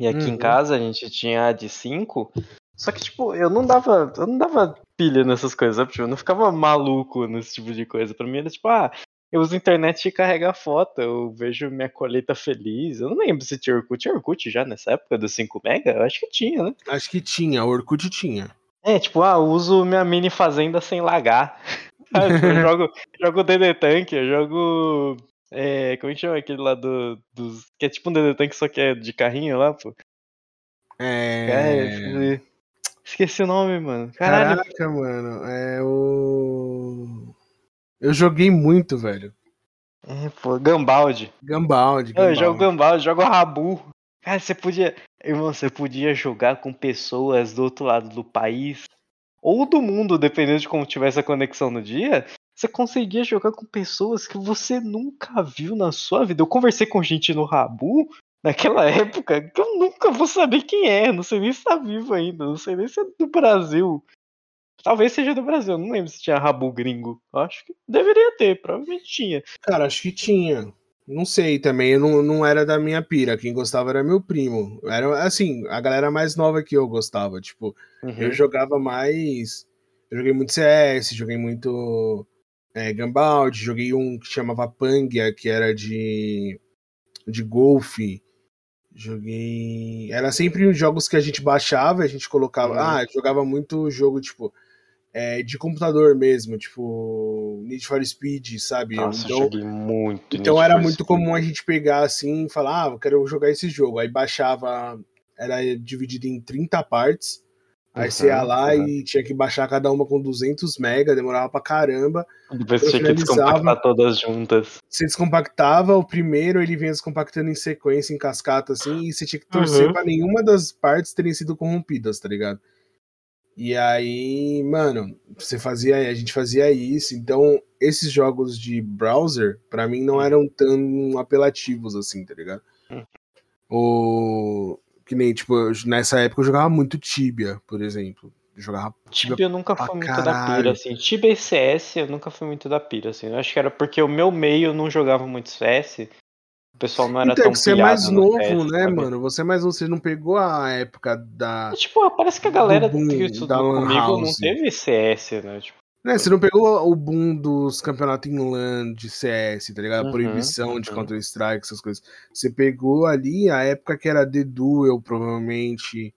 E aqui em Uhum. casa a gente tinha de 5. Só que, tipo, eu não dava. Eu não dava pilha nessas coisas, sabe? Tipo, eu não ficava maluco nesse tipo de coisa. Pra mim era tipo, ah, eu uso a internet e carrega foto, eu vejo minha colheita feliz. Eu não lembro se tinha Orkut. Tinha Orkut já nessa época do 5 mega? Eu acho que tinha, né? Acho que tinha, o Orkut tinha. É, tipo, ah, eu uso minha mini fazenda sem lagar. Sabe, tipo, eu jogo, jogo DD Tank, eu jogo. É, como é que chama aquele lá do, dos. Que é tipo um DD Tank, só que é de carrinho lá, pô. É. É, esqueci o nome, mano. Caralho. Caraca, mano, é o. Eu joguei muito, velho. É, pô, Gambaldi. Gambaldi, Eu Gambaldi. jogo Gambaldi, jogo Rabu. Cara, você podia. Irmão, você podia jogar com pessoas do outro lado do país. Ou do mundo, dependendo de como tivesse a conexão no dia. Você conseguia jogar com pessoas que você nunca viu na sua vida. Eu conversei com gente no Rabu naquela época que eu nunca vou saber quem é. Não sei nem se tá vivo ainda. Não sei nem se é do Brasil. Talvez seja do Brasil. Não lembro se tinha Rabu gringo. Acho que deveria ter, provavelmente tinha. Cara, acho que tinha. Não sei também, eu não, não era da minha pira. Quem gostava era meu primo. Era assim, a galera mais nova que eu gostava. Tipo, Uhum. eu jogava mais. Eu joguei muito CS, joguei muito é, Gunbound, joguei um que chamava Pangia, que era de, de golfe. Joguei. Era sempre os jogos que a gente baixava, a gente colocava. Uhum. Ah, jogava muito jogo, tipo, é, de computador mesmo, tipo, Need for Speed, sabe? Nossa, então, joguei muito. então Need era muito Speed. comum a gente pegar assim e falar, ah, eu quero jogar esse jogo. Aí baixava, era dividido em 30 partes. Aí você ia Uhum, lá uhum. e tinha que baixar cada uma com 200 mega, demorava pra caramba. Depois eu tinha que descompactar todas juntas. Você descompactava, o primeiro ele vinha descompactando em sequência, em cascata, assim, e você tinha que torcer Uhum. pra nenhuma das partes terem sido corrompidas, tá ligado? E aí, mano, você fazia, a gente fazia isso. Então, esses jogos de browser, pra mim, não Hum. eram tão apelativos assim, tá ligado? Hum. O que nem, tipo, eu- nessa época eu jogava muito Tibia, por exemplo. Eu jogava Tibia Tibia eu nunca fui muito da caralho. pira, assim. Tibia e CS eu nunca fui muito da pira, assim. Eu acho que era porque o meu meio não jogava muito CS. O pessoal não era Então, é tão que você é mais no novo, CS, né, sabe? mano? Você é mais novo, você não pegou a época da. E, Tipo, parece que a galera boom que da estudou comigo não teve CS, né? Tipo, Né, você não pegou o boom dos campeonatos em LAN de CS, tá ligado? A Uhum, proibição de uhum. Counter-Strike, essas coisas. Você pegou ali a época que era The Duel, provavelmente.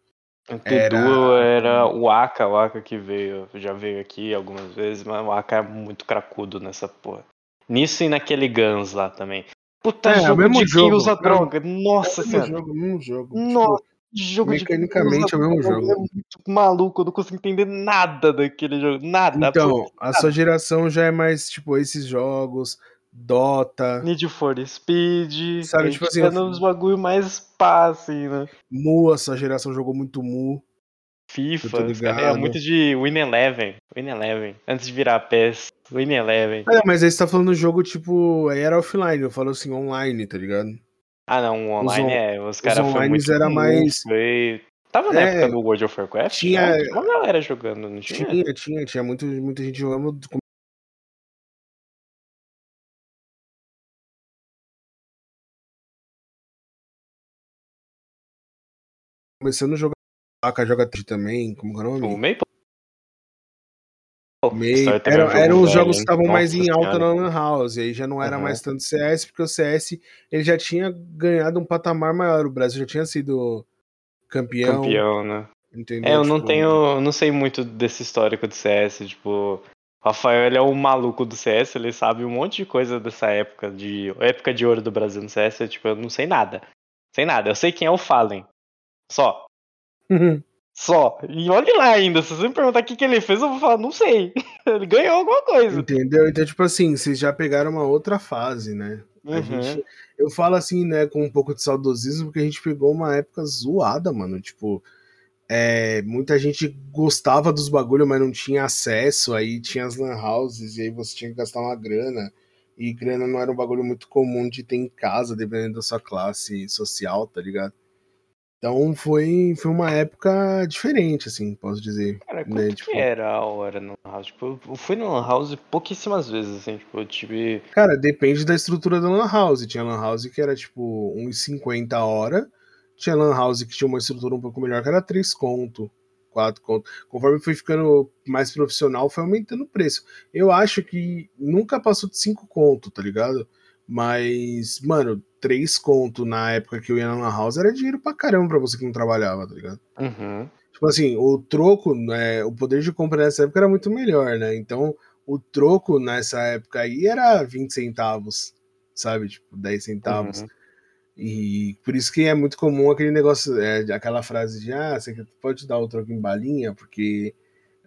o Era- Tedu era o Aka, o Aka que veio, já veio aqui algumas vezes, mas o Aka é muito cracudo nessa porra. Nisso e naquele Guns lá também. Puta, É, é o jogo mesmo de jogo, usa mesmo- droga. Nossa É o mesmo senhora. jogo, mesmo jogo. Nossa, Tipo, jogo de mecanicamente usa é o mesmo droga jogo. É muito maluco, eu não consigo entender nada daquele jogo. Nada. então, a sua geração já é mais, tipo, esses jogos, Dota, Need for Speed. Sabe, tipo assim, tá nos bagulho mais pá, assim, né? Mu, a sua geração jogou muito Mu. FIFA, é muito de Win Eleven. Win Eleven. Antes de virar PES. Win Eleven. Ah, mas aí você tá falando jogo, tipo, aí era offline, eu falo assim, online, tá ligado? Ah, não, o online on- é. Os caras onlines muito era mais- Foi... Tava na É, época do World of Warcraft? tinha- já? Tinha uma galera jogando, não tinha? Tinha, tinha, tinha muito, muita gente jogando. Começando a jogar. A joga também, como é o O nome? Maple? Meio, é um era, jogo eram os velho, jogos que estavam mais em alta Senhora. na Lan House. Aí já não era Aham. mais tanto CS, porque o CS ele já tinha ganhado um patamar maior. O Brasil já tinha sido campeão. Campeão, né? Entendeu? É, eu não Tipo, tenho. eu Não sei muito desse histórico do CS. Tipo, o Rafael ele é o maluco do CS, ele sabe um monte de coisa dessa época, de época de ouro do Brasil no CS. eu, Tipo, eu não sei nada. Sei nada. Eu sei quem é o Fallen. Só. Só. E olhe lá ainda. Se você me perguntar o que, que ele fez, eu vou falar, não sei. ele ganhou alguma coisa. Entendeu? Então, tipo assim, vocês já pegaram uma outra fase, né? A Uhum. gente, eu falo assim, né, com um pouco de saudosismo, porque a gente pegou uma época zoada, mano. Tipo, é, muita gente gostava dos bagulho, mas não tinha acesso. Aí tinha as lan houses, e aí você tinha que gastar uma grana. E grana não era um bagulho muito comum de ter em casa, dependendo da sua classe social, tá ligado? Então foi, foi uma época diferente, assim, posso dizer. Cara, quanto né, tipo- era a hora no Lan House? Tipo, eu fui no Lan House pouquíssimas vezes, assim, tipo, eu tive. Cara, depende da estrutura da Lan House. Tinha Lan House que era tipo 1,50 a hora. Tinha Lan House que tinha uma estrutura um pouco melhor, que era 3 conto, 4 conto. Conforme foi ficando mais profissional, foi aumentando o preço. Eu acho que nunca passou de 5 conto, tá ligado? Mas, mano, 3 conto na época que eu ia na House era dinheiro pra caramba pra você que não trabalhava, tá ligado? Uhum. Tipo assim, o troco, né, o poder de compra nessa época era muito melhor, né? Então, o troco nessa época aí era 20 centavos, sabe? Tipo, 10 centavos. Uhum. E por isso que é muito comum aquele negócio, é, aquela frase de, ah, você pode dar o troco em balinha, porque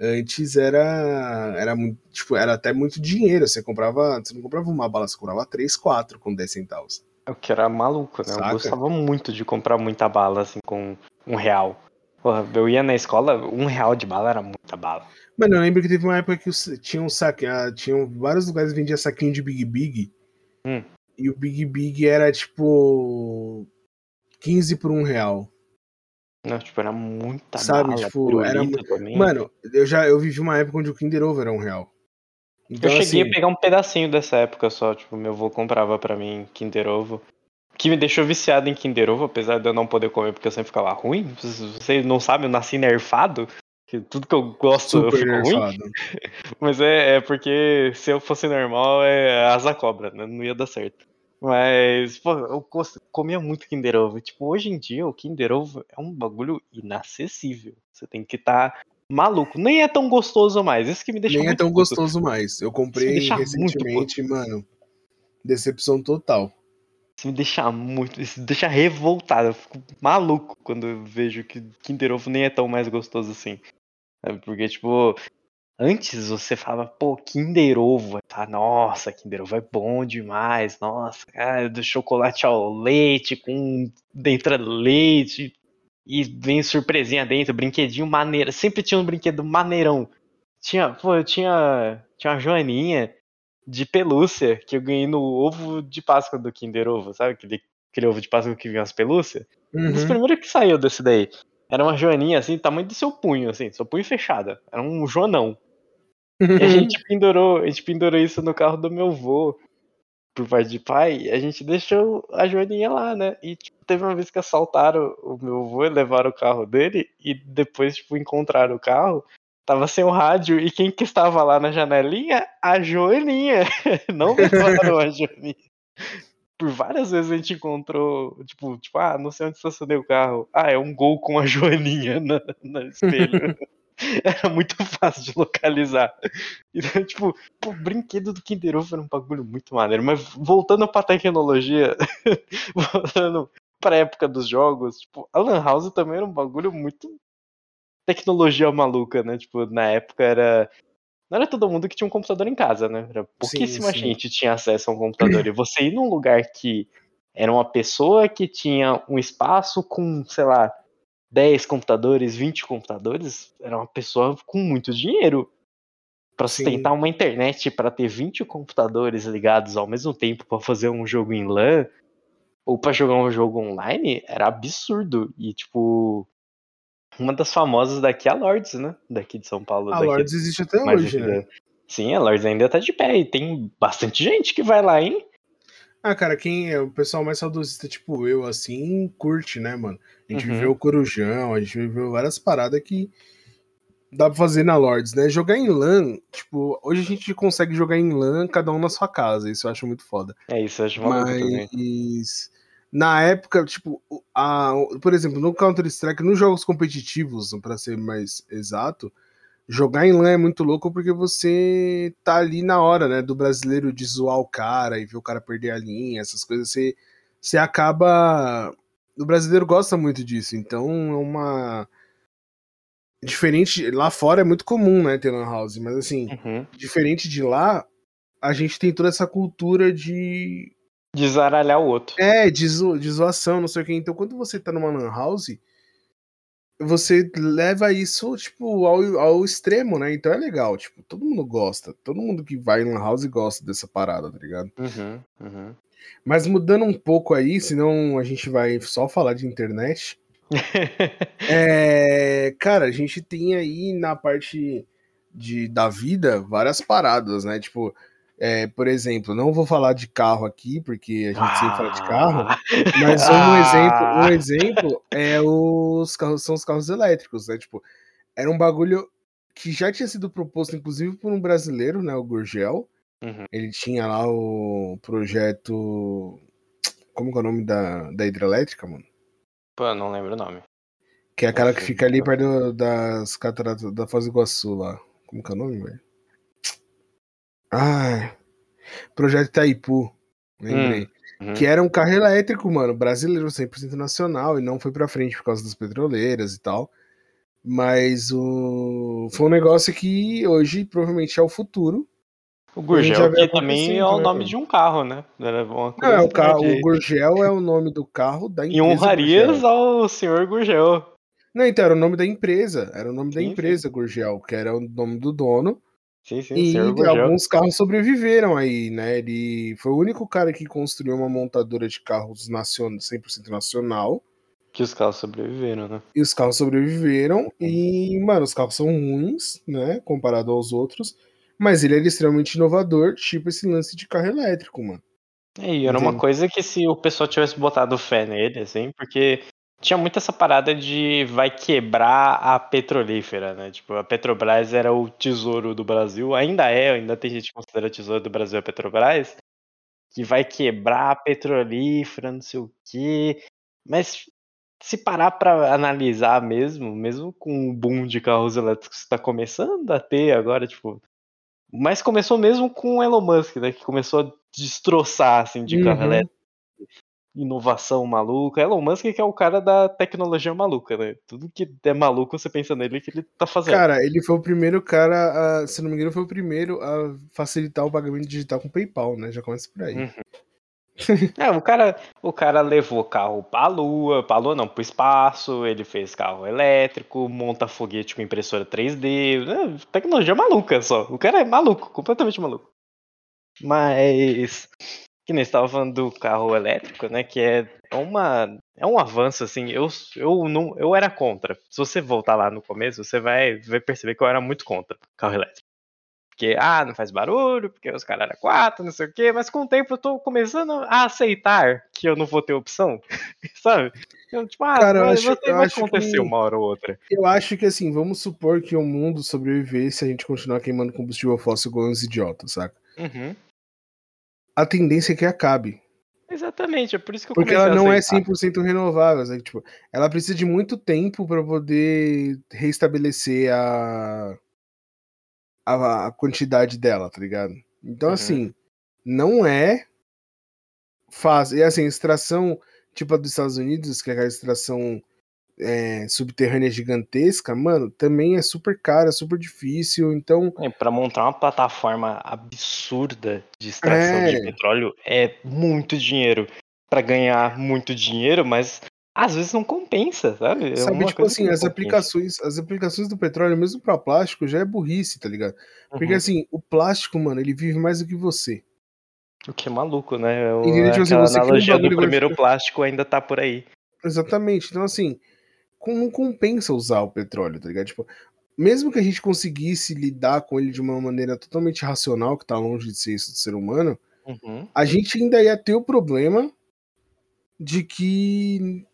antes era, era muito, tipo, era até muito dinheiro. Você comprava, você não comprava uma bala, você comprava 3, 4 com 10 centavos. O que era maluco, né? Saca? Eu gostava muito de comprar muita bala, assim, com um real. Porra, eu ia na escola, um real de bala era muita bala. Mano, eu lembro que teve uma época que os- tinha um saque, ah, tinham vários lugares que vendia saquinho de Big Big. Hum. E o Big Big era tipo 15 por um real. Não, tipo, era muita Sabe, bala. tipo, era também. Mano, eu já eu vivi uma época onde o Kinder Ovo era um real. Então, eu cheguei assim... a pegar um pedacinho dessa época só, tipo, meu avô comprava para mim Kinder Ovo. Que me deixou viciado em Kinder Ovo, apesar de eu não poder comer porque eu sempre ficava ruim. Vocês não sabem, eu nasci nerfado. Que tudo que eu gosto Super eu fico nerfado. ruim. Mas é, é, porque se eu fosse normal, é asa cobra, né? Não ia dar certo. Mas, pô, eu comia muito Kinder Ovo. Tipo, hoje em dia o Kinder Ovo é um bagulho inacessível. Você tem que estar tá maluco. Nem é tão gostoso mais. Isso que me deixa Nem é tão puto. gostoso mais. Eu comprei recentemente, mano. Decepção total. Isso me deixa muito. Isso me deixa revoltado. Eu fico maluco quando eu vejo que Kinder Ovo nem é tão mais gostoso assim. Porque, tipo, Antes você falava, pô, Kinder Ovo. Tá, nossa, Kinder Ovo é bom demais. Nossa, cara, do chocolate ao leite, com dentro leite. E vem surpresinha dentro, brinquedinho maneiro. Sempre tinha um brinquedo maneirão. Tinha, pô, eu tinha, tinha uma joaninha de pelúcia que eu ganhei no ovo de Páscoa do Kinder Ovo, sabe? Aquele, aquele ovo de Páscoa que vinha as pelúcias. Uhum. Um dos primeiros que saiu desse daí. Era uma joaninha assim, tamanho do seu punho, assim, seu punho fechada. Era um joanão. E a gente pendurou, a gente pendurou isso no carro do meu avô, por parte de pai, e a gente deixou a Joaninha lá, né? E tipo, teve uma vez que assaltaram o meu avô e levaram o carro dele, e depois, tipo, encontraram o carro, tava sem o rádio, e quem que estava lá na janelinha? A Joaninha! Não levaram a Joaninha. Por várias vezes a gente encontrou, tipo, tipo, ah, não sei onde estacionei o carro. Ah, é um gol com a Joaninha na, na espelho. era muito fácil de localizar. Então, tipo, o brinquedo do Kinder Ovo era um bagulho muito maneiro. Mas voltando pra tecnologia, voltando pra época dos jogos, tipo, a Lan House também era um bagulho muito tecnologia maluca, né? Tipo, na época era. Não era todo mundo que tinha um computador em casa, né? Era pouquíssima sim, sim. gente tinha acesso a um computador. E você ir num lugar que era uma pessoa que tinha um espaço com, sei lá, 10 computadores, 20 computadores, era uma pessoa com muito dinheiro. Para sustentar uma internet, para ter 20 computadores ligados ao mesmo tempo para fazer um jogo em LAN ou para jogar um jogo online, era absurdo. E, tipo, uma das famosas daqui é a Lords, né? Daqui de São Paulo. A Lords existe até hoje, né? Sim, a Lords ainda tá de pé e tem bastante gente que vai lá, hein? Ah, cara, quem é o pessoal mais saudosista, tipo eu, assim, curte, né, mano? A gente uhum. viveu o Corujão, a gente viveu várias paradas que dá pra fazer na Lords, né? Jogar em LAN, tipo, hoje a gente consegue jogar em LAN cada um na sua casa, isso eu acho muito foda. É isso, eu acho muito Mas... Na época, tipo, a, por exemplo, no Counter-Strike, nos jogos competitivos, para ser mais exato, jogar em LAN é muito louco porque você tá ali na hora, né, do brasileiro de zoar o cara e ver o cara perder a linha, essas coisas, você, você acaba. O brasileiro gosta muito disso, então é uma. Diferente. Lá fora é muito comum, né, ter Lan House, mas assim, uhum. diferente de lá, a gente tem toda essa cultura de. De zaralhar o outro. É, de, zo... de zoação, não sei o que. Então, quando você tá numa Lan House você leva isso, tipo, ao, ao extremo, né? Então é legal, tipo, todo mundo gosta. Todo mundo que vai em Lan House gosta dessa parada, tá ligado? Uhum, uhum. Mas mudando um pouco aí, senão a gente vai só falar de internet. é, cara, a gente tem aí na parte de, da vida várias paradas, né? Tipo, é, por exemplo, não vou falar de carro aqui, porque a gente ah, sempre fala de carro, ah. mas um ah, exemplo, um exemplo é os carros, são os carros elétricos, né? Tipo, era um bagulho que já tinha sido proposto, inclusive, por um brasileiro, né? O Gurgel. Uhum. Ele tinha lá o projeto. Como que é o nome da, da hidrelétrica, mano? Pô, não lembro o nome. Que é aquela que fica ali perto das cataratas da Foz do Iguaçu lá. Como que é o nome, velho? Ah, Projeto Itaipu, lembrei. Hum, uhum. Que era um carro elétrico, mano, brasileiro, 100% nacional, e não foi pra frente por causa das petroleiras e tal. Mas o... foi um negócio que hoje provavelmente é o futuro. O Gurgel que também é o né? nome de um carro, né? Era uma não, é o, carro, de... o Gurgel é o nome do carro da empresa. E honrarias ao senhor Gurgel. Não, então era o nome da empresa. Era o nome sim, da empresa. Gurgel, que era o nome do dono. Sim, sim, e alguns carros sobreviveram aí, né? Ele foi o único cara que construiu uma montadora de carros nacional, 100% nacional. Que os carros sobreviveram, né? E os carros sobreviveram. E, mano, os carros são ruins, né? Comparado aos outros. Mas ele era extremamente inovador, tipo esse lance de carro elétrico, mano. É, e era uma coisa que se o pessoal tivesse botado fé nele, assim, porque tinha muito essa parada de vai quebrar a petrolífera, né? Tipo, a Petrobras era o tesouro do Brasil, ainda é, ainda tem gente que considera tesouro do Brasil a Petrobras, que vai quebrar a petrolífera, não sei o quê. Mas se parar pra analisar mesmo, mesmo com o boom de carros elétricos que está começando a ter agora, tipo. Mas começou mesmo com o Elon Musk, né? Que começou a destroçar, assim, de carro Uhum. elétrico. Inovação maluca. Elon Musk que é o cara da tecnologia maluca, né? Tudo que é maluco, você pensa nele que ele tá fazendo. Cara, ele foi o primeiro cara, a, se não me engano, foi o primeiro a facilitar o pagamento digital com PayPal, né? Já começa por aí. Hum. É, o cara, o cara levou carro pra lua, pra lua não, pro espaço, ele fez carro elétrico, monta foguete com impressora 3D, né, tecnologia maluca só. O cara é maluco, completamente maluco. Mas que nem estava falando do carro elétrico, né, que é uma é um avanço assim, eu eu não eu era contra. Se você voltar lá no começo, você vai, vai perceber que eu era muito contra carro elétrico. Porque, ah, não faz barulho, porque os caras eram quatro, não sei o quê, mas com o tempo eu tô começando a aceitar que eu não vou ter opção, sabe? Eu, tipo, ah, Cara, eu acho- vai, eu vai acho acontecer que- uma hora ou outra. Eu acho que assim, vamos supor que o mundo sobreviver se a gente continuar queimando combustível fóssil igual uns idiotas, saca? Uhum. A tendência é que acabe. Exatamente, é por isso que eu Porque ela a não é aceitar. 100% renovável, sabe? Tipo, ela precisa de muito tempo para poder restabelecer a, a a quantidade dela, tá ligado? Então Uhum. assim, não é fácil. E assim, extração tipo a dos Estados Unidos, que é aquela extração é, subterrânea gigantesca, mano, também é super cara, super difícil. Então, É, Pra montar uma plataforma absurda de extração de É. petróleo é muito dinheiro. Pra ganhar muito dinheiro, mas às vezes não compensa, sabe? É sabe, uma tipo coisa assim, as compensa. aplicações, as aplicações do petróleo, mesmo pra plástico, já é burrice, tá ligado? Porque Uhum. assim, o plástico, mano, ele vive mais do que você. O que é maluco, né? O- Entendeu? Tipo assim, você analogia do primeiro de- plástico ainda tá por aí. Exatamente. Então, assim, não compensa usar o petróleo, tá ligado? Tipo, mesmo que a gente conseguisse lidar com ele de uma maneira totalmente racional, que tá longe de ser isso do ser humano, Uhum. a gente ainda ia ter o problema de que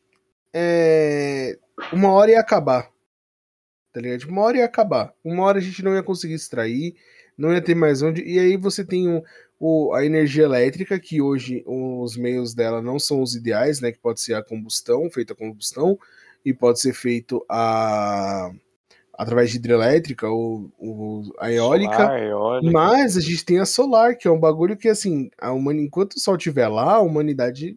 é, uma hora ia acabar. Tá ligado? Tipo, uma hora ia acabar. Uma hora a gente não ia conseguir extrair, não ia ter mais onde. E aí você tem o, o- a energia elétrica, que hoje os meios dela não são os ideais, né? Que pode ser a combustão, feita a combustão, e pode ser feito a, através de hidrelétrica ou, ou a eólica. Eólica. Mas a gente tem a solar, que é um bagulho que, assim, a humani... enquanto o sol estiver lá, a humanidade.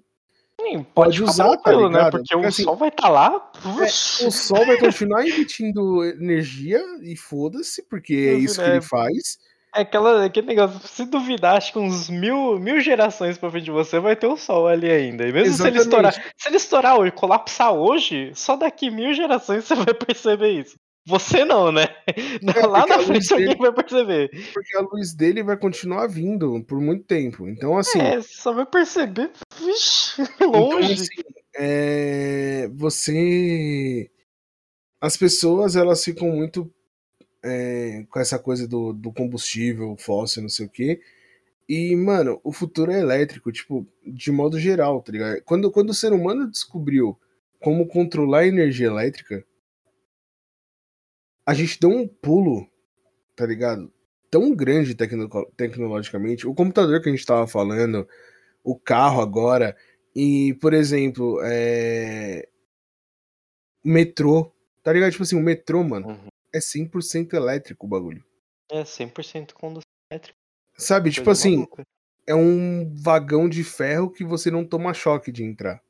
Sim, pode ficar usar, tá né? ligado? Porque Porque, o assim, sol vai estar lá. É, o sol vai continuar emitindo energia e foda-se, porque é isso que É. ele faz. É aquela, aquele negócio, se duvidar, acho que uns mil, mil gerações pra frente de você vai ter o sol ali ainda. E mesmo se ele Exatamente. estourar, se ele estourar hoje, colapsar hoje, só daqui mil gerações você vai perceber isso. Você não, né? Lá porque a na frente dele- alguém vai perceber. Porque a luz dele vai continuar vindo por muito tempo. Então, assim. É, você só vai perceber, vixe, Então, longe. assim, é, você. As pessoas elas ficam muito é, com essa coisa do, do combustível fóssil, não sei o quê. E, mano, o futuro é elétrico, tipo, de modo geral, tá ligado? Quando, quando o ser humano descobriu como controlar a energia elétrica, a gente deu um pulo, tá ligado? Tão grande tecno tecnologicamente. O computador que a gente tava falando, o carro agora, e, por exemplo, é... metrô, tá ligado? Tipo assim, o metrô, mano, Uhum. É 100% elétrico o bagulho. É 100% condução elétrica. Sabe, tipo assim, maluca. é um vagão de ferro que você não toma choque de entrar.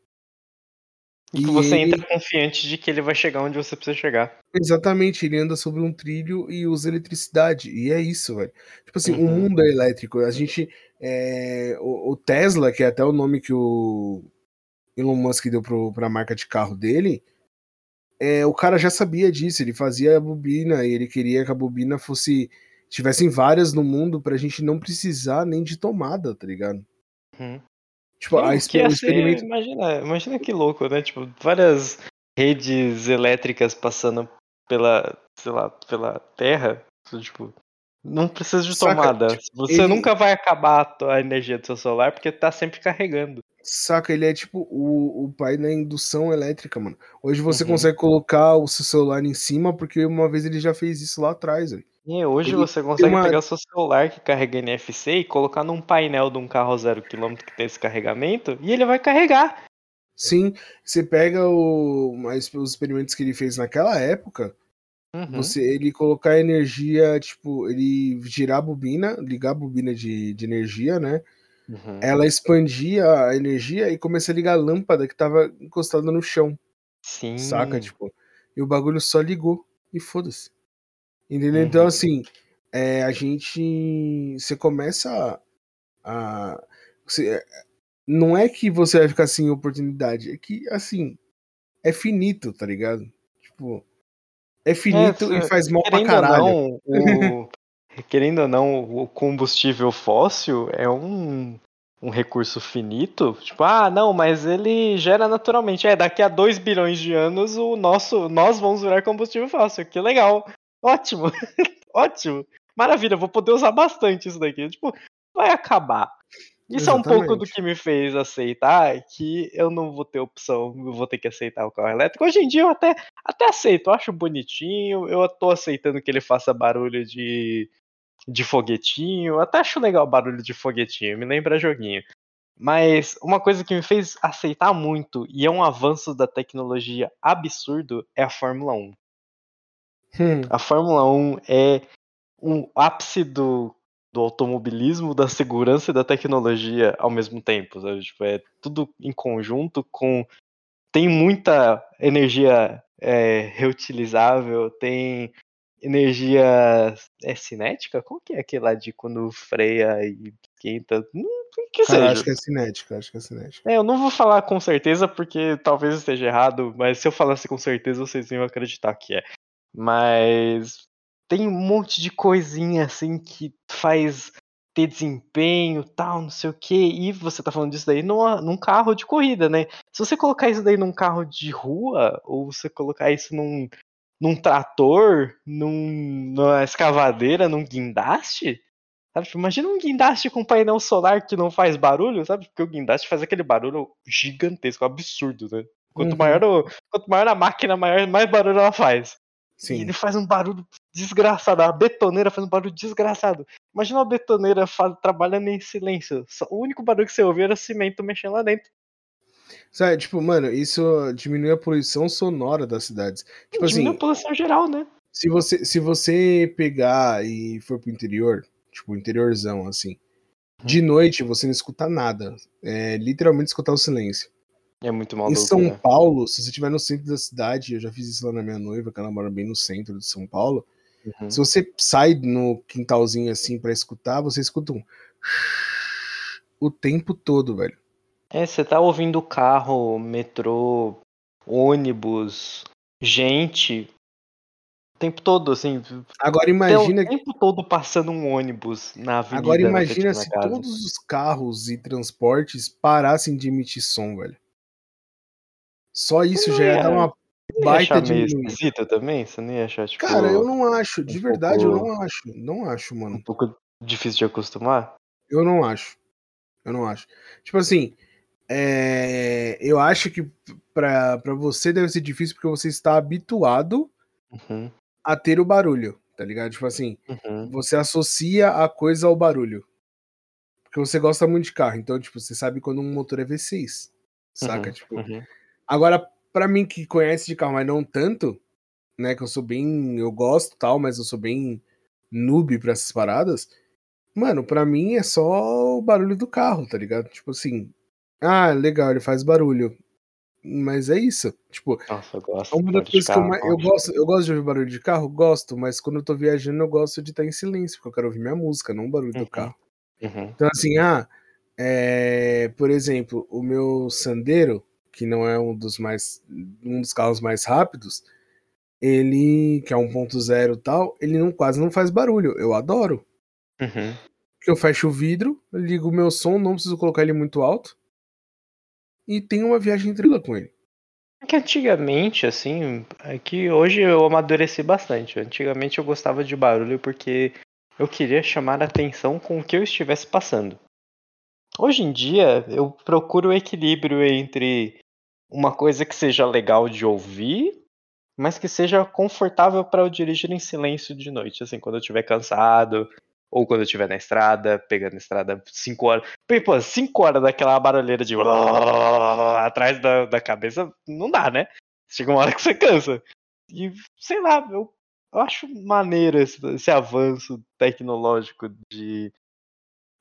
E E que você ele- entra confiante de que ele vai chegar onde você precisa chegar. Exatamente, ele anda sobre um trilho e usa eletricidade. E é isso, velho. Tipo assim, o Uhum. mundo é elétrico. A gente. é, o, o Tesla, que é até o nome que o Elon Musk deu pro, pra marca de carro dele, é, o cara já sabia disso. Ele fazia a bobina e ele queria que a bobina fosse. Tivessem várias no mundo pra gente não precisar nem de tomada, tá ligado? Uhum. Tipo, a, exper- ser- experimento. imagina, imagina que louco, né? Tipo, várias redes elétricas passando pela, sei lá, pela Terra. Tipo, Não precisa de Saca, tomada. Tipo, você ele... nunca vai acabar a energia do seu celular porque tá sempre carregando. Saca, ele é tipo o, o pai da indução elétrica, mano. Hoje você uhum. consegue colocar o seu celular em cima porque uma vez ele já fez isso lá atrás, velho. E hoje ele você consegue uma... pegar o seu celular que carrega NFC e colocar num painel de um carro zero quilômetro que tem esse carregamento e ele vai carregar. Sim, você pega o, mas os experimentos que ele fez naquela época, Uhum. Você, ele colocar energia, tipo, ele girar a bobina, ligar a bobina de, de energia, né? Uhum. Ela expandia a energia e começa a ligar a lâmpada que tava encostada no chão. Sim. Saca? Tipo, e o bagulho só ligou e foda-se. Entendeu? Então, uhum. Então, assim, é, a gente. Você começa a. a você, não é que você vai ficar sem oportunidade, é que, assim, é finito, tá ligado? Tipo, é finito é, e faz mal pra caralho. Não, o, querendo ou não, o combustível fóssil é um, um recurso finito. Tipo, ah, não, mas ele gera naturalmente. É, daqui a 2 bilhões de anos o nosso, nós vamos virar combustível fóssil. Que legal. Ótimo. Ótimo. Maravilha, vou poder usar bastante isso daqui. Tipo, vai acabar. Isso Exatamente. é um pouco do que me fez aceitar que eu não vou ter opção, eu vou ter que aceitar o carro elétrico. Hoje em dia eu até, até aceito, eu acho bonitinho, eu tô aceitando que ele faça barulho de, de foguetinho, até acho legal o barulho de foguetinho, me lembra joguinho. Mas uma coisa que me fez aceitar muito, e é um avanço da tecnologia absurdo, é a Fórmula 1. Hum. A Fórmula 1 é um ápice do do automobilismo, da segurança e da tecnologia ao mesmo tempo. Sabe? Tipo, é tudo em conjunto com. Tem muita energia é, reutilizável, tem energia é cinética? Qual que é aquele lá de quando freia e esquenta? Hum, que seja. Ah, acho que é cinética, acho que é cinética. É, eu não vou falar com certeza porque talvez esteja errado, mas se eu falasse com certeza vocês iam acreditar que é. Mas tem um monte de coisinha assim que faz ter desempenho, tal, não sei o que, e você tá falando disso daí numa, num carro de corrida, né? Se você colocar isso daí num carro de rua, ou você colocar isso num, num trator, num, numa escavadeira, num guindaste, sabe? Tipo, imagina um guindaste com painel solar que não faz barulho, sabe? Porque o guindaste faz aquele barulho gigantesco, absurdo, né? Quanto, uhum. maior, o, quanto maior a máquina, maior, mais barulho ela faz. Sim. E ele faz um barulho desgraçado. A betoneira faz um barulho desgraçado. Imagina uma betoneira faz, trabalhando em silêncio. O único barulho que você ouvia era cimento mexendo lá dentro. Sabe, tipo, mano, isso diminui a poluição sonora das cidades. Tipo diminui assim, a poluição geral, né? Se você, se você pegar e for pro interior, tipo, interiorzão, assim, de uhum. noite você não escuta nada. É literalmente escutar o silêncio. É muito maluco. Em São né? Paulo, se você estiver no centro da cidade, eu já fiz isso lá na minha noiva, que ela mora bem no centro de São Paulo. Uhum. Se você sai no quintalzinho assim para escutar, você escuta um o tempo todo, velho. É, você tá ouvindo carro, metrô, ônibus, gente, o tempo todo, assim. Agora imagina. O tempo todo passando um ônibus na avenida. Agora imagina se todos os carros e transportes parassem de emitir som, velho. Só isso já ia dar uma baita de esquisito também? Você nem ia achar, tipo. Cara, eu não acho. De um verdade, pouco... eu não acho. Não acho, mano. Um pouco difícil de acostumar? Eu não acho. Eu não acho. Tipo assim, é... eu acho que pra, pra você deve ser difícil porque você está habituado uhum. a ter o barulho, tá ligado? Tipo assim, uhum. você associa a coisa ao barulho. Porque você gosta muito de carro. Então, tipo, você sabe quando um motor é V6. Saca? Uhum. Tipo. Uhum. Agora, para mim que conhece de carro, mas não tanto, né? Que eu sou bem. Eu gosto tal, mas eu sou bem noob pra essas paradas. Mano, para mim é só o barulho do carro, tá ligado? Tipo assim. Ah, legal, ele faz barulho. Mas é isso. Tipo, Nossa, eu gosto. Uma das coisas que eu, mais, eu gosto, eu gosto de ouvir barulho de carro, gosto, mas quando eu tô viajando eu gosto de estar em silêncio, porque eu quero ouvir minha música, não o barulho uhum. do carro. Uhum. Então, assim, ah, é, por exemplo, o meu Sandero, que não é um dos mais um dos carros mais rápidos, ele que é 1.0 tal, ele não quase não faz barulho. Eu adoro. Uhum. Eu fecho o vidro, ligo o meu som, não preciso colocar ele muito alto. E tenho uma viagem tranquila com ele. É que antigamente, assim, é que hoje eu amadureci bastante. Antigamente eu gostava de barulho porque eu queria chamar a atenção com o que eu estivesse passando. Hoje em dia, eu procuro o equilíbrio entre uma coisa que seja legal de ouvir, mas que seja confortável para eu dirigir em silêncio de noite, assim, quando eu estiver cansado, ou quando eu estiver na estrada, pegando a estrada 5 horas. Pô, 5 horas daquela barulheira de atrás da, da cabeça, não dá, né? Chega uma hora que você cansa. E, sei lá, eu, eu acho maneiro esse, esse avanço tecnológico de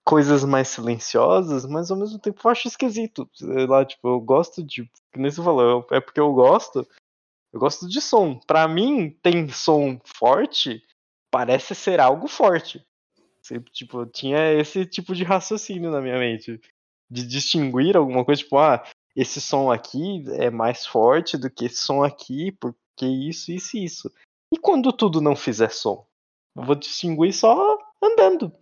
coisas mais silenciosas, mas ao mesmo tempo eu acho esquisito. Sei lá, tipo, eu gosto de. Como você falou, é porque eu gosto. Eu gosto de som. Pra mim, tem som forte, parece ser algo forte. Sempre, tipo, tinha esse tipo de raciocínio na minha mente. De distinguir alguma coisa, tipo, ah, esse som aqui é mais forte do que esse som aqui, porque isso, isso e isso. E quando tudo não fizer som? Eu vou distinguir só andando.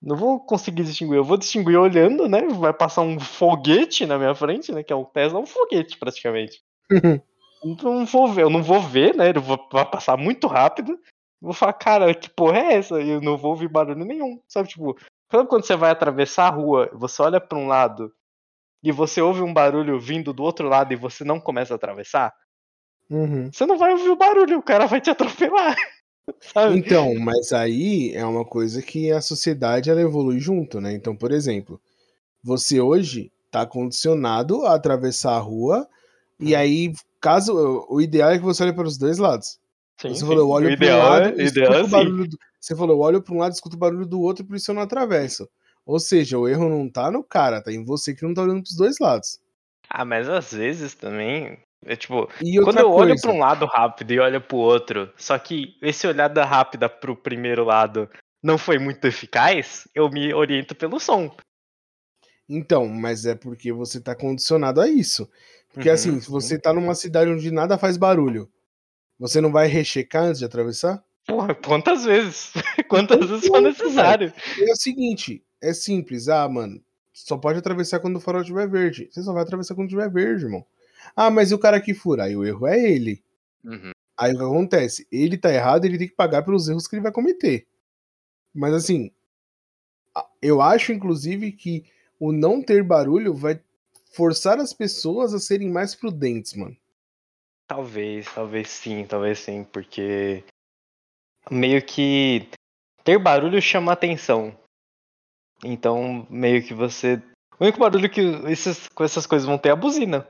Não vou conseguir distinguir, eu vou distinguir olhando, né? Vai passar um foguete na minha frente, né? Que é o Tesla, é um foguete praticamente. então não vou ver, eu não vou ver, né? Ele vai passar muito rápido vou falar, cara, que porra é essa? E eu não vou ouvir barulho nenhum. Sabe, tipo, sabe quando você vai atravessar a rua, você olha para um lado e você ouve um barulho vindo do outro lado e você não começa a atravessar? Uhum. Você não vai ouvir o barulho, o cara vai te atropelar. Sabe? Então, mas aí é uma coisa que a sociedade ela evolui junto, né? Então, por exemplo, você hoje tá condicionado a atravessar a rua e uhum. aí, caso o ideal é que você olhe para os dois lados. Sim, você falou, eu olho para um lado, é, ideal é barulho do... Você falou, eu olho para um lado, escuto o barulho do outro, por isso eu não atravesso. Ou seja, o erro não tá no cara, tá em você que não tá olhando pros dois lados. Ah, mas às vezes também. É tipo, quando eu olho para um lado rápido e olho pro outro, só que esse olhada rápida pro primeiro lado não foi muito eficaz, eu me oriento pelo som. Então, mas é porque você tá condicionado a isso. Porque uhum, assim, se você tá numa cidade onde nada faz barulho, você não vai rechecar antes de atravessar? Porra, quantas vezes? quantas vezes for necessário? É o seguinte, é simples. Ah, mano, só pode atravessar quando o farol estiver verde. Você só vai atravessar quando estiver verde, irmão. Ah, mas e o cara que fura? Aí o erro é ele. Uhum. Aí o que acontece? Ele tá errado, ele tem que pagar pelos erros que ele vai cometer. Mas assim, eu acho inclusive que o não ter barulho vai forçar as pessoas a serem mais prudentes, mano. Talvez, talvez sim, talvez sim, porque meio que ter barulho chama atenção. Então, meio que você. O único barulho que esses, com essas coisas vão ter é a buzina.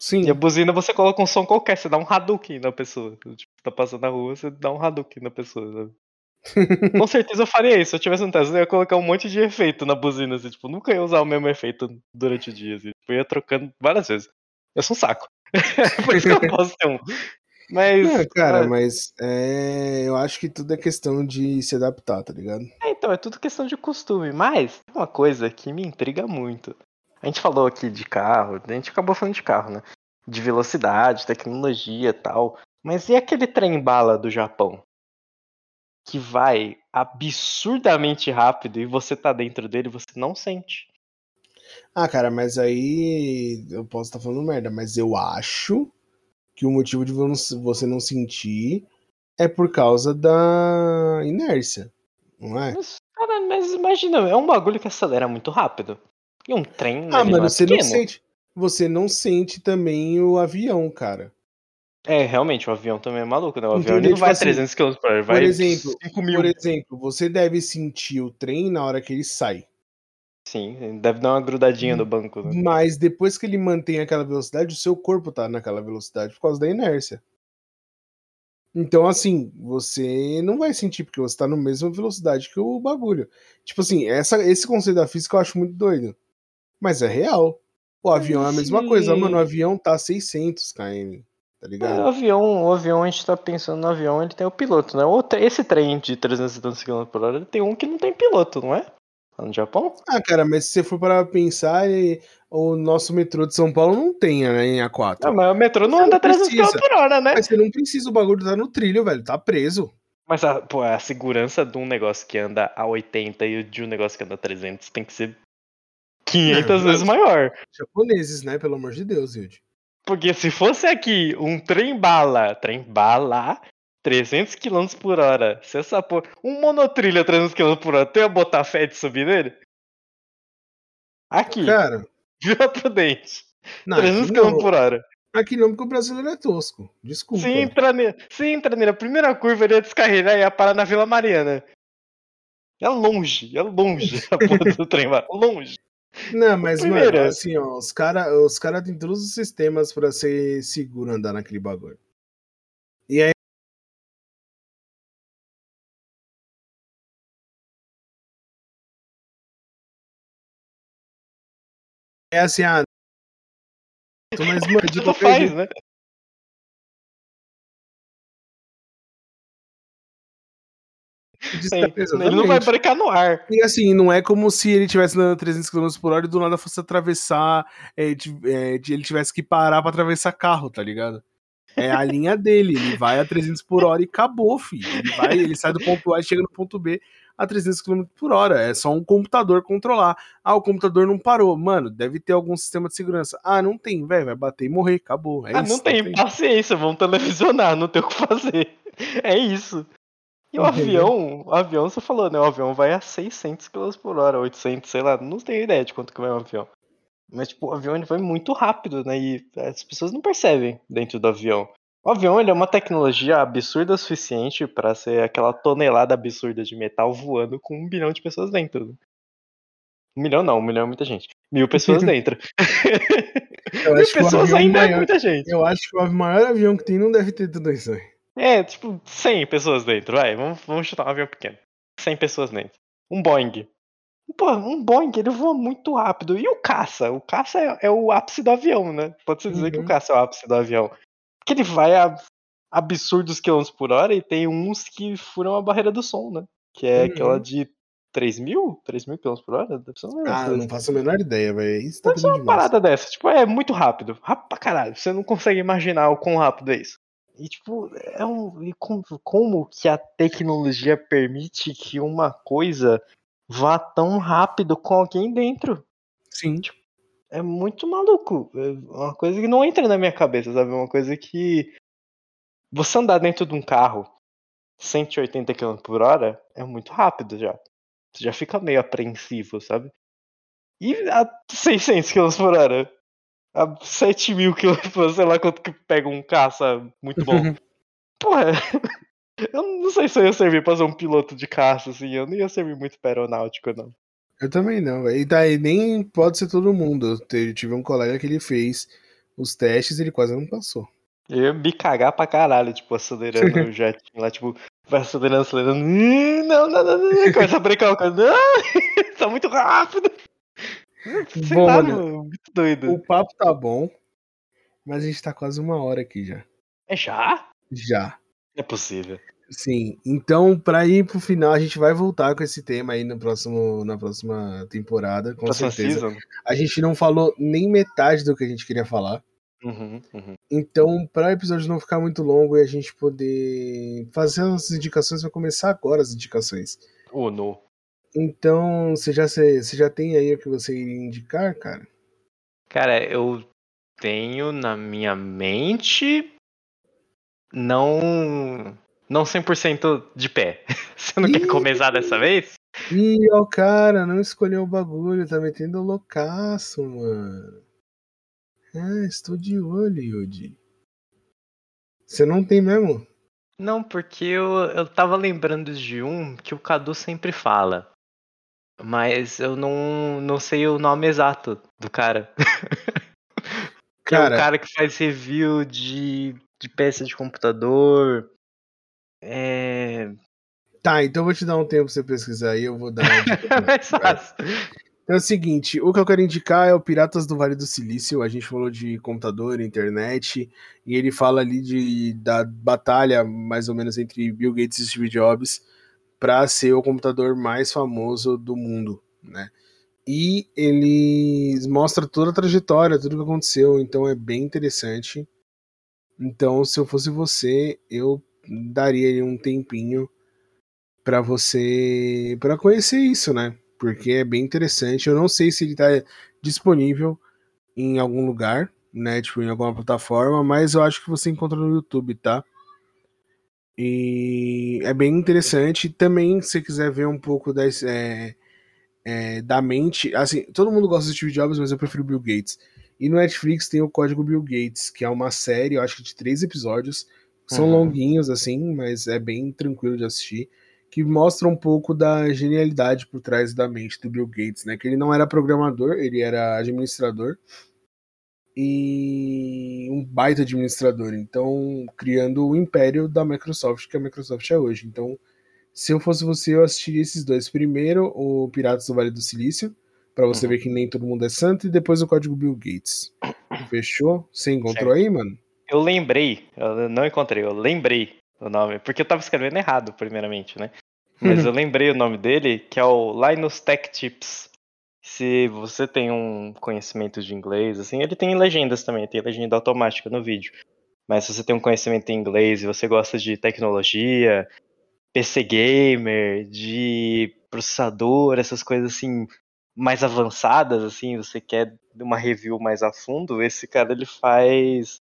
Sim. E a buzina você coloca um som qualquer, você dá um Hadouken na pessoa. Tipo, tá passando na rua, você dá um Hadouken na pessoa, sabe? Com certeza eu faria isso. Se eu tivesse um Tesla, eu ia colocar um monte de efeito na buzina, assim, tipo, nunca ia usar o mesmo efeito durante o dia, assim. Tipo, eu ia trocando várias vezes. Eu sou um saco. Por isso que eu posso ter um. Mas. Não, cara, mas é, eu acho que tudo é questão de se adaptar, tá ligado? É, então, é tudo questão de costume. Mas tem uma coisa que me intriga muito. A gente falou aqui de carro, a gente acabou falando de carro, né? De velocidade, tecnologia e tal. Mas e aquele trem bala do Japão? Que vai absurdamente rápido e você tá dentro dele e você não sente. Ah, cara, mas aí eu posso estar falando merda, mas eu acho que o motivo de você não sentir é por causa da inércia, não é? Mas, cara, mas imagina, é um bagulho que acelera muito rápido. E um trem. Ah, mano, não é você pequeno. não sente. Você não sente também o avião, cara. É, realmente, o avião também é maluco, né? O avião não vai tipo 300 km por hora, vai por exemplo, 5 mil. Por exemplo, você deve sentir o trem na hora que ele sai. Sim, deve dar uma grudadinha no banco. Né? Mas depois que ele mantém aquela velocidade, o seu corpo tá naquela velocidade por causa da inércia. Então, assim, você não vai sentir porque você tá na mesma velocidade que o bagulho. Tipo assim, essa, esse conceito da física eu acho muito doido. Mas é real. O avião é a mesma Sim. coisa. Mano, o avião tá 600 km, tá ligado? É, o avião, o avião, a gente tá pensando no avião, ele tem o piloto, né? Esse trem de 370 km por hora, ele tem um que não tem piloto, não é? Lá no Japão? Ah, cara, mas se você for para pensar, o nosso metrô de São Paulo não tem, né, em A4. Não, mas o metrô não você anda 300 km por hora, né? Mas você não precisa, o bagulho tá no trilho, velho, tá preso. Mas a, pô, a segurança de um negócio que anda a 80 e de um negócio que anda a 300 tem que ser 500 não, vezes maior. Japoneses, né, pelo amor de Deus, Yudi. Porque se fosse aqui um trem bala, trem bala, 300 km por hora. Se essa porra. Um monotrilho a 300 km por hora, tu ia botar fé de subir nele? Aqui. Cara, Vila Prudente. não, 300 aqui km por hora. aqui não, porque o brasileiro é tosco. Desculpa. Se entra, ne... Se entra nele, a primeira curva ele ia descarregar e ia parar na Vila Mariana. É longe, é longe a porra do trem, mano. Longe. Não, mas, mano, assim, ó, os caras os cara têm todos os sistemas pra ser seguro andar naquele bagulho. É assim, ah. Mas, mano, de qualquer faz, jeito, né? Sim. Ele não vai brecar no ar. E assim, não é como se ele tivesse andando 300 km por hora e do nada fosse atravessar, é, de- é, de- ele tivesse que parar pra atravessar carro, tá ligado? É a linha dele, ele vai a 300 por hora e acabou, filho. Ele vai, ele sai do ponto A e chega no ponto B a 300 km por hora. É só um computador controlar. Ah, o computador não parou. Mano, deve ter algum sistema de segurança. Ah, não tem, velho, vai bater e morrer, acabou. É ah, isso, não tem paciência, vão televisionar, não tem o que fazer. É isso. E o Uhum. avião, o avião, você falou, né? O avião vai a 600 km por hora, 800, sei lá, não tenho ideia de quanto que vai um avião. Mas, tipo, o avião ele vai muito rápido, né? E as pessoas não percebem dentro do avião. O avião ele é uma tecnologia absurda o suficiente pra ser aquela tonelada absurda de metal voando com um bilhão de pessoas dentro. né? Um milhão não, um milhão é muita gente. Mil pessoas dentro. Eu Mil que pessoas ainda é maior- muita gente. Eu acho que o maior avião que tem não deve ter tudo isso aí. É, tipo, 100 pessoas dentro, vai. Vamos, vamos chutar um avião pequeno. 100 pessoas dentro. Um Boeing. Pô, um Boeing, ele voa muito rápido. E o caça? O caça é, é o ápice do avião, né? Pode-se dizer que Uhum. o caça é o ápice do avião. Porque ele vai a absurdos quilômetros por hora e tem uns que furam a barreira do som, né? Que é Uhum. aquela de 3 mil? 3 mil quilômetros por hora? Ah, não faço a menor ideia, velho. Isso tá pedindo uma demais. parada dessa. Tipo, é muito rápido. Rápido pra caralho. Você não consegue imaginar o quão rápido é isso. E, tipo, é um. E como, como que a tecnologia permite que uma coisa vá tão rápido com alguém dentro? Sim. É muito maluco. É uma coisa que não entra na minha cabeça, sabe? Uma coisa que. Você andar dentro de um carro 180 km por hora é muito rápido já. Você já fica meio apreensivo, sabe? E a 600 km por hora? A 7 mil km por hora, sei lá quanto que pega um caça muito bom. Porra, eu não sei se eu ia servir pra ser um piloto de caça, assim. Eu não ia servir muito pra aeronáutico, não. Eu também não, velho. E daí nem pode ser todo mundo. Eu tive um colega que ele fez os testes e ele quase não passou. Eu ia me cagar pra caralho, tipo, acelerando o jetinho lá, tipo, vai acelerando, acelerando. Não, não, não, não, não. Começa a brincar o cara. Não, tá muito rápido. Sei Bom, lá, mano, muito doido. O papo tá bom, mas a gente tá quase uma hora aqui já. É já? Já. É possível. Sim. Então, pra ir pro final, a gente vai voltar com esse tema aí no próximo, na próxima temporada, com Próxima certeza. season? A gente não falou nem metade do que a gente queria falar. Uhum, uhum. Então, para o episódio não ficar muito longo e a gente poder fazer as indicações, vai começar agora as indicações. Oh, no. Então, você já, você já tem aí o que você iria indicar, cara? Cara, eu tenho na minha mente. Não. Não 100% de pé. Você não quer Ih! começar dessa vez? Ih, ó, cara, não escolheu o bagulho, tá metendo loucaço, mano. Ah, estou de olho, Yudi. Você não tem mesmo? Não, porque eu, eu tava lembrando de um que o Cadu sempre fala. Mas eu não, não sei o nome exato do cara. é Cara, o cara que faz review de, de peça de computador. É. tá, então eu vou te dar um tempo pra você pesquisar aí, eu vou dar fácil. É o seguinte, o que eu quero indicar é o Piratas do Vale do Silício. A gente falou de computador, internet, e ele fala ali de, da batalha, mais ou menos, entre Bill Gates e Steve Jobs para ser o computador mais famoso do mundo, né? E ele mostra toda a trajetória, tudo que aconteceu, então é bem interessante. Então, se eu fosse você, eu daria ali um tempinho para você para conhecer isso, né? Porque é bem interessante. Eu não sei se ele tá disponível em algum lugar, né? Tipo, em alguma plataforma, mas eu acho que você encontra no YouTube, tá? E é bem interessante. Também, se você quiser ver um pouco das, é, é, da mente. Assim, todo mundo gosta de Steve Jobs, mas eu prefiro Bill Gates. E no Netflix tem o Código Bill Gates, que é uma série, eu acho que de três episódios. São uhum. longuinhos, assim, mas é bem tranquilo de assistir. Que mostra um pouco da genialidade por trás da mente do Bill Gates, né? Que ele não era programador, ele era administrador e um baita administrador. Então, criando o império da Microsoft, que a Microsoft é hoje. Então, se eu fosse você, eu assistiria esses dois. Primeiro, o Piratas do Vale do Silício, para você uhum. ver que nem todo mundo é santo, e depois o Código Bill Gates. Fechou? Você encontrou certo. aí, mano? Eu lembrei, eu não encontrei, eu lembrei o nome, porque eu tava escrevendo errado, primeiramente, né? Mas eu lembrei o nome dele, que é o Linus Tech Tips se você tem um conhecimento de inglês, assim, ele tem legendas também, tem legenda automática no vídeo. Mas se você tem um conhecimento em inglês e você gosta de tecnologia, PC gamer, de processador, essas coisas assim mais avançadas, assim, você quer uma review mais a fundo, esse cara ele faz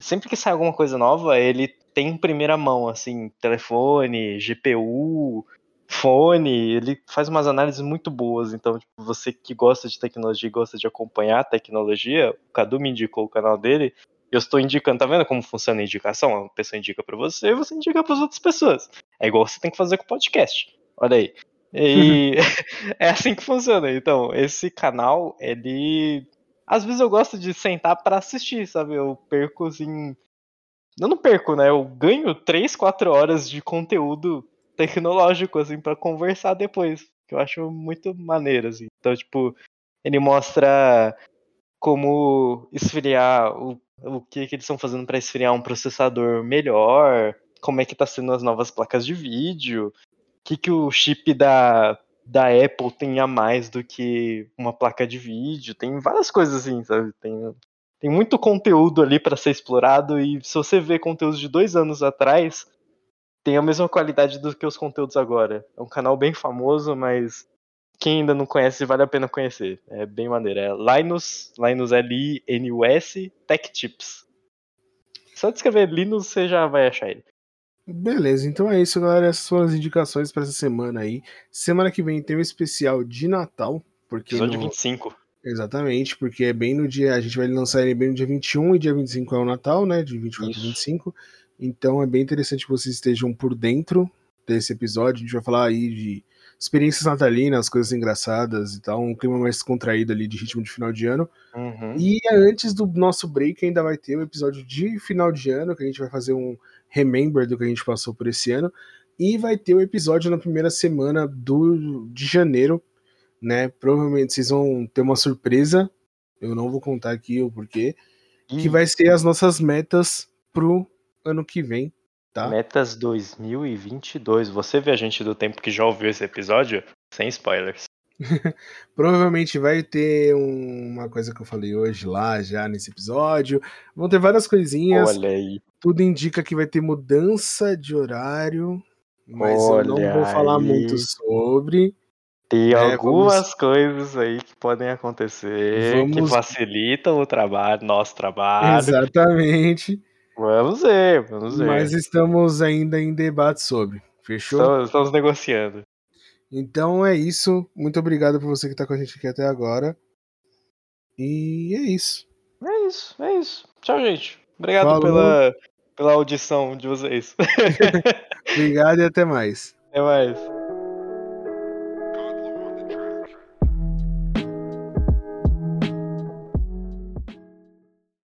sempre que sai alguma coisa nova, ele tem em primeira mão, assim, telefone, GPU, fone, ele faz umas análises muito boas. Então, tipo, você que gosta de tecnologia e gosta de acompanhar a tecnologia, o Cadu me indicou o canal dele. Eu estou indicando, tá vendo como funciona a indicação? A pessoa indica para você, você indica para as outras pessoas. É igual você tem que fazer com o podcast. Olha aí. E é assim que funciona. Então, esse canal, ele. Às vezes eu gosto de sentar para assistir, sabe? Eu perco assim. Eu não perco, né? Eu ganho 3, 4 horas de conteúdo tecnológico, assim, para conversar depois. Que eu acho muito maneiro, assim. Então, tipo, ele mostra como esfriar, o, o que, que eles estão fazendo para esfriar um processador melhor, como é que tá sendo as novas placas de vídeo, o que, que o chip da, da Apple tem a mais do que uma placa de vídeo, tem várias coisas assim, sabe? Tem, tem muito conteúdo ali para ser explorado e se você vê conteúdos de dois anos atrás, tem a mesma qualidade do que os conteúdos agora. É um canal bem famoso, mas quem ainda não conhece vale a pena conhecer. É bem maneiro. É Linus, Linus L-I-N-U-S, Tech Tips. Só descrever Linus você já vai achar ele. Beleza, então é isso, galera. Essas foram as indicações para essa semana aí. Semana que vem tem um especial de Natal. Porque Episódio no... 25. Exatamente, porque é bem no dia. A gente vai lançar ele bem no dia 21 e dia 25 é o Natal, né? De 24 e 25. Então é bem interessante que vocês estejam por dentro desse episódio. A gente vai falar aí de experiências natalinas, coisas engraçadas e tal, um clima mais contraído ali de ritmo de final de ano. Uhum. E antes do nosso break ainda vai ter o um episódio de final de ano, que a gente vai fazer um remember do que a gente passou por esse ano. E vai ter o um episódio na primeira semana do, de janeiro, né? Provavelmente vocês vão ter uma surpresa. Eu não vou contar aqui o porquê. Que vai ser as nossas metas pro ano que vem, tá? Metas 2022. Você, viajante do tempo que já ouviu esse episódio, sem spoilers. Provavelmente vai ter uma coisa que eu falei hoje lá já nesse episódio. Vão ter várias coisinhas. Olha aí. Tudo indica que vai ter mudança de horário, mas Olha eu não vou falar aí. muito sobre. Tem é, algumas vamos... coisas aí que podem acontecer vamos... que facilitam o trabalho, nosso trabalho. Exatamente. Vamos ver, vamos ver. Mas estamos ainda em debate sobre. Fechou? Estamos, estamos negociando. Então é isso. Muito obrigado por você que está com a gente aqui até agora. E é isso. É isso, é isso. Tchau, gente. Obrigado pela, pela audição de vocês. obrigado e até mais. Até mais.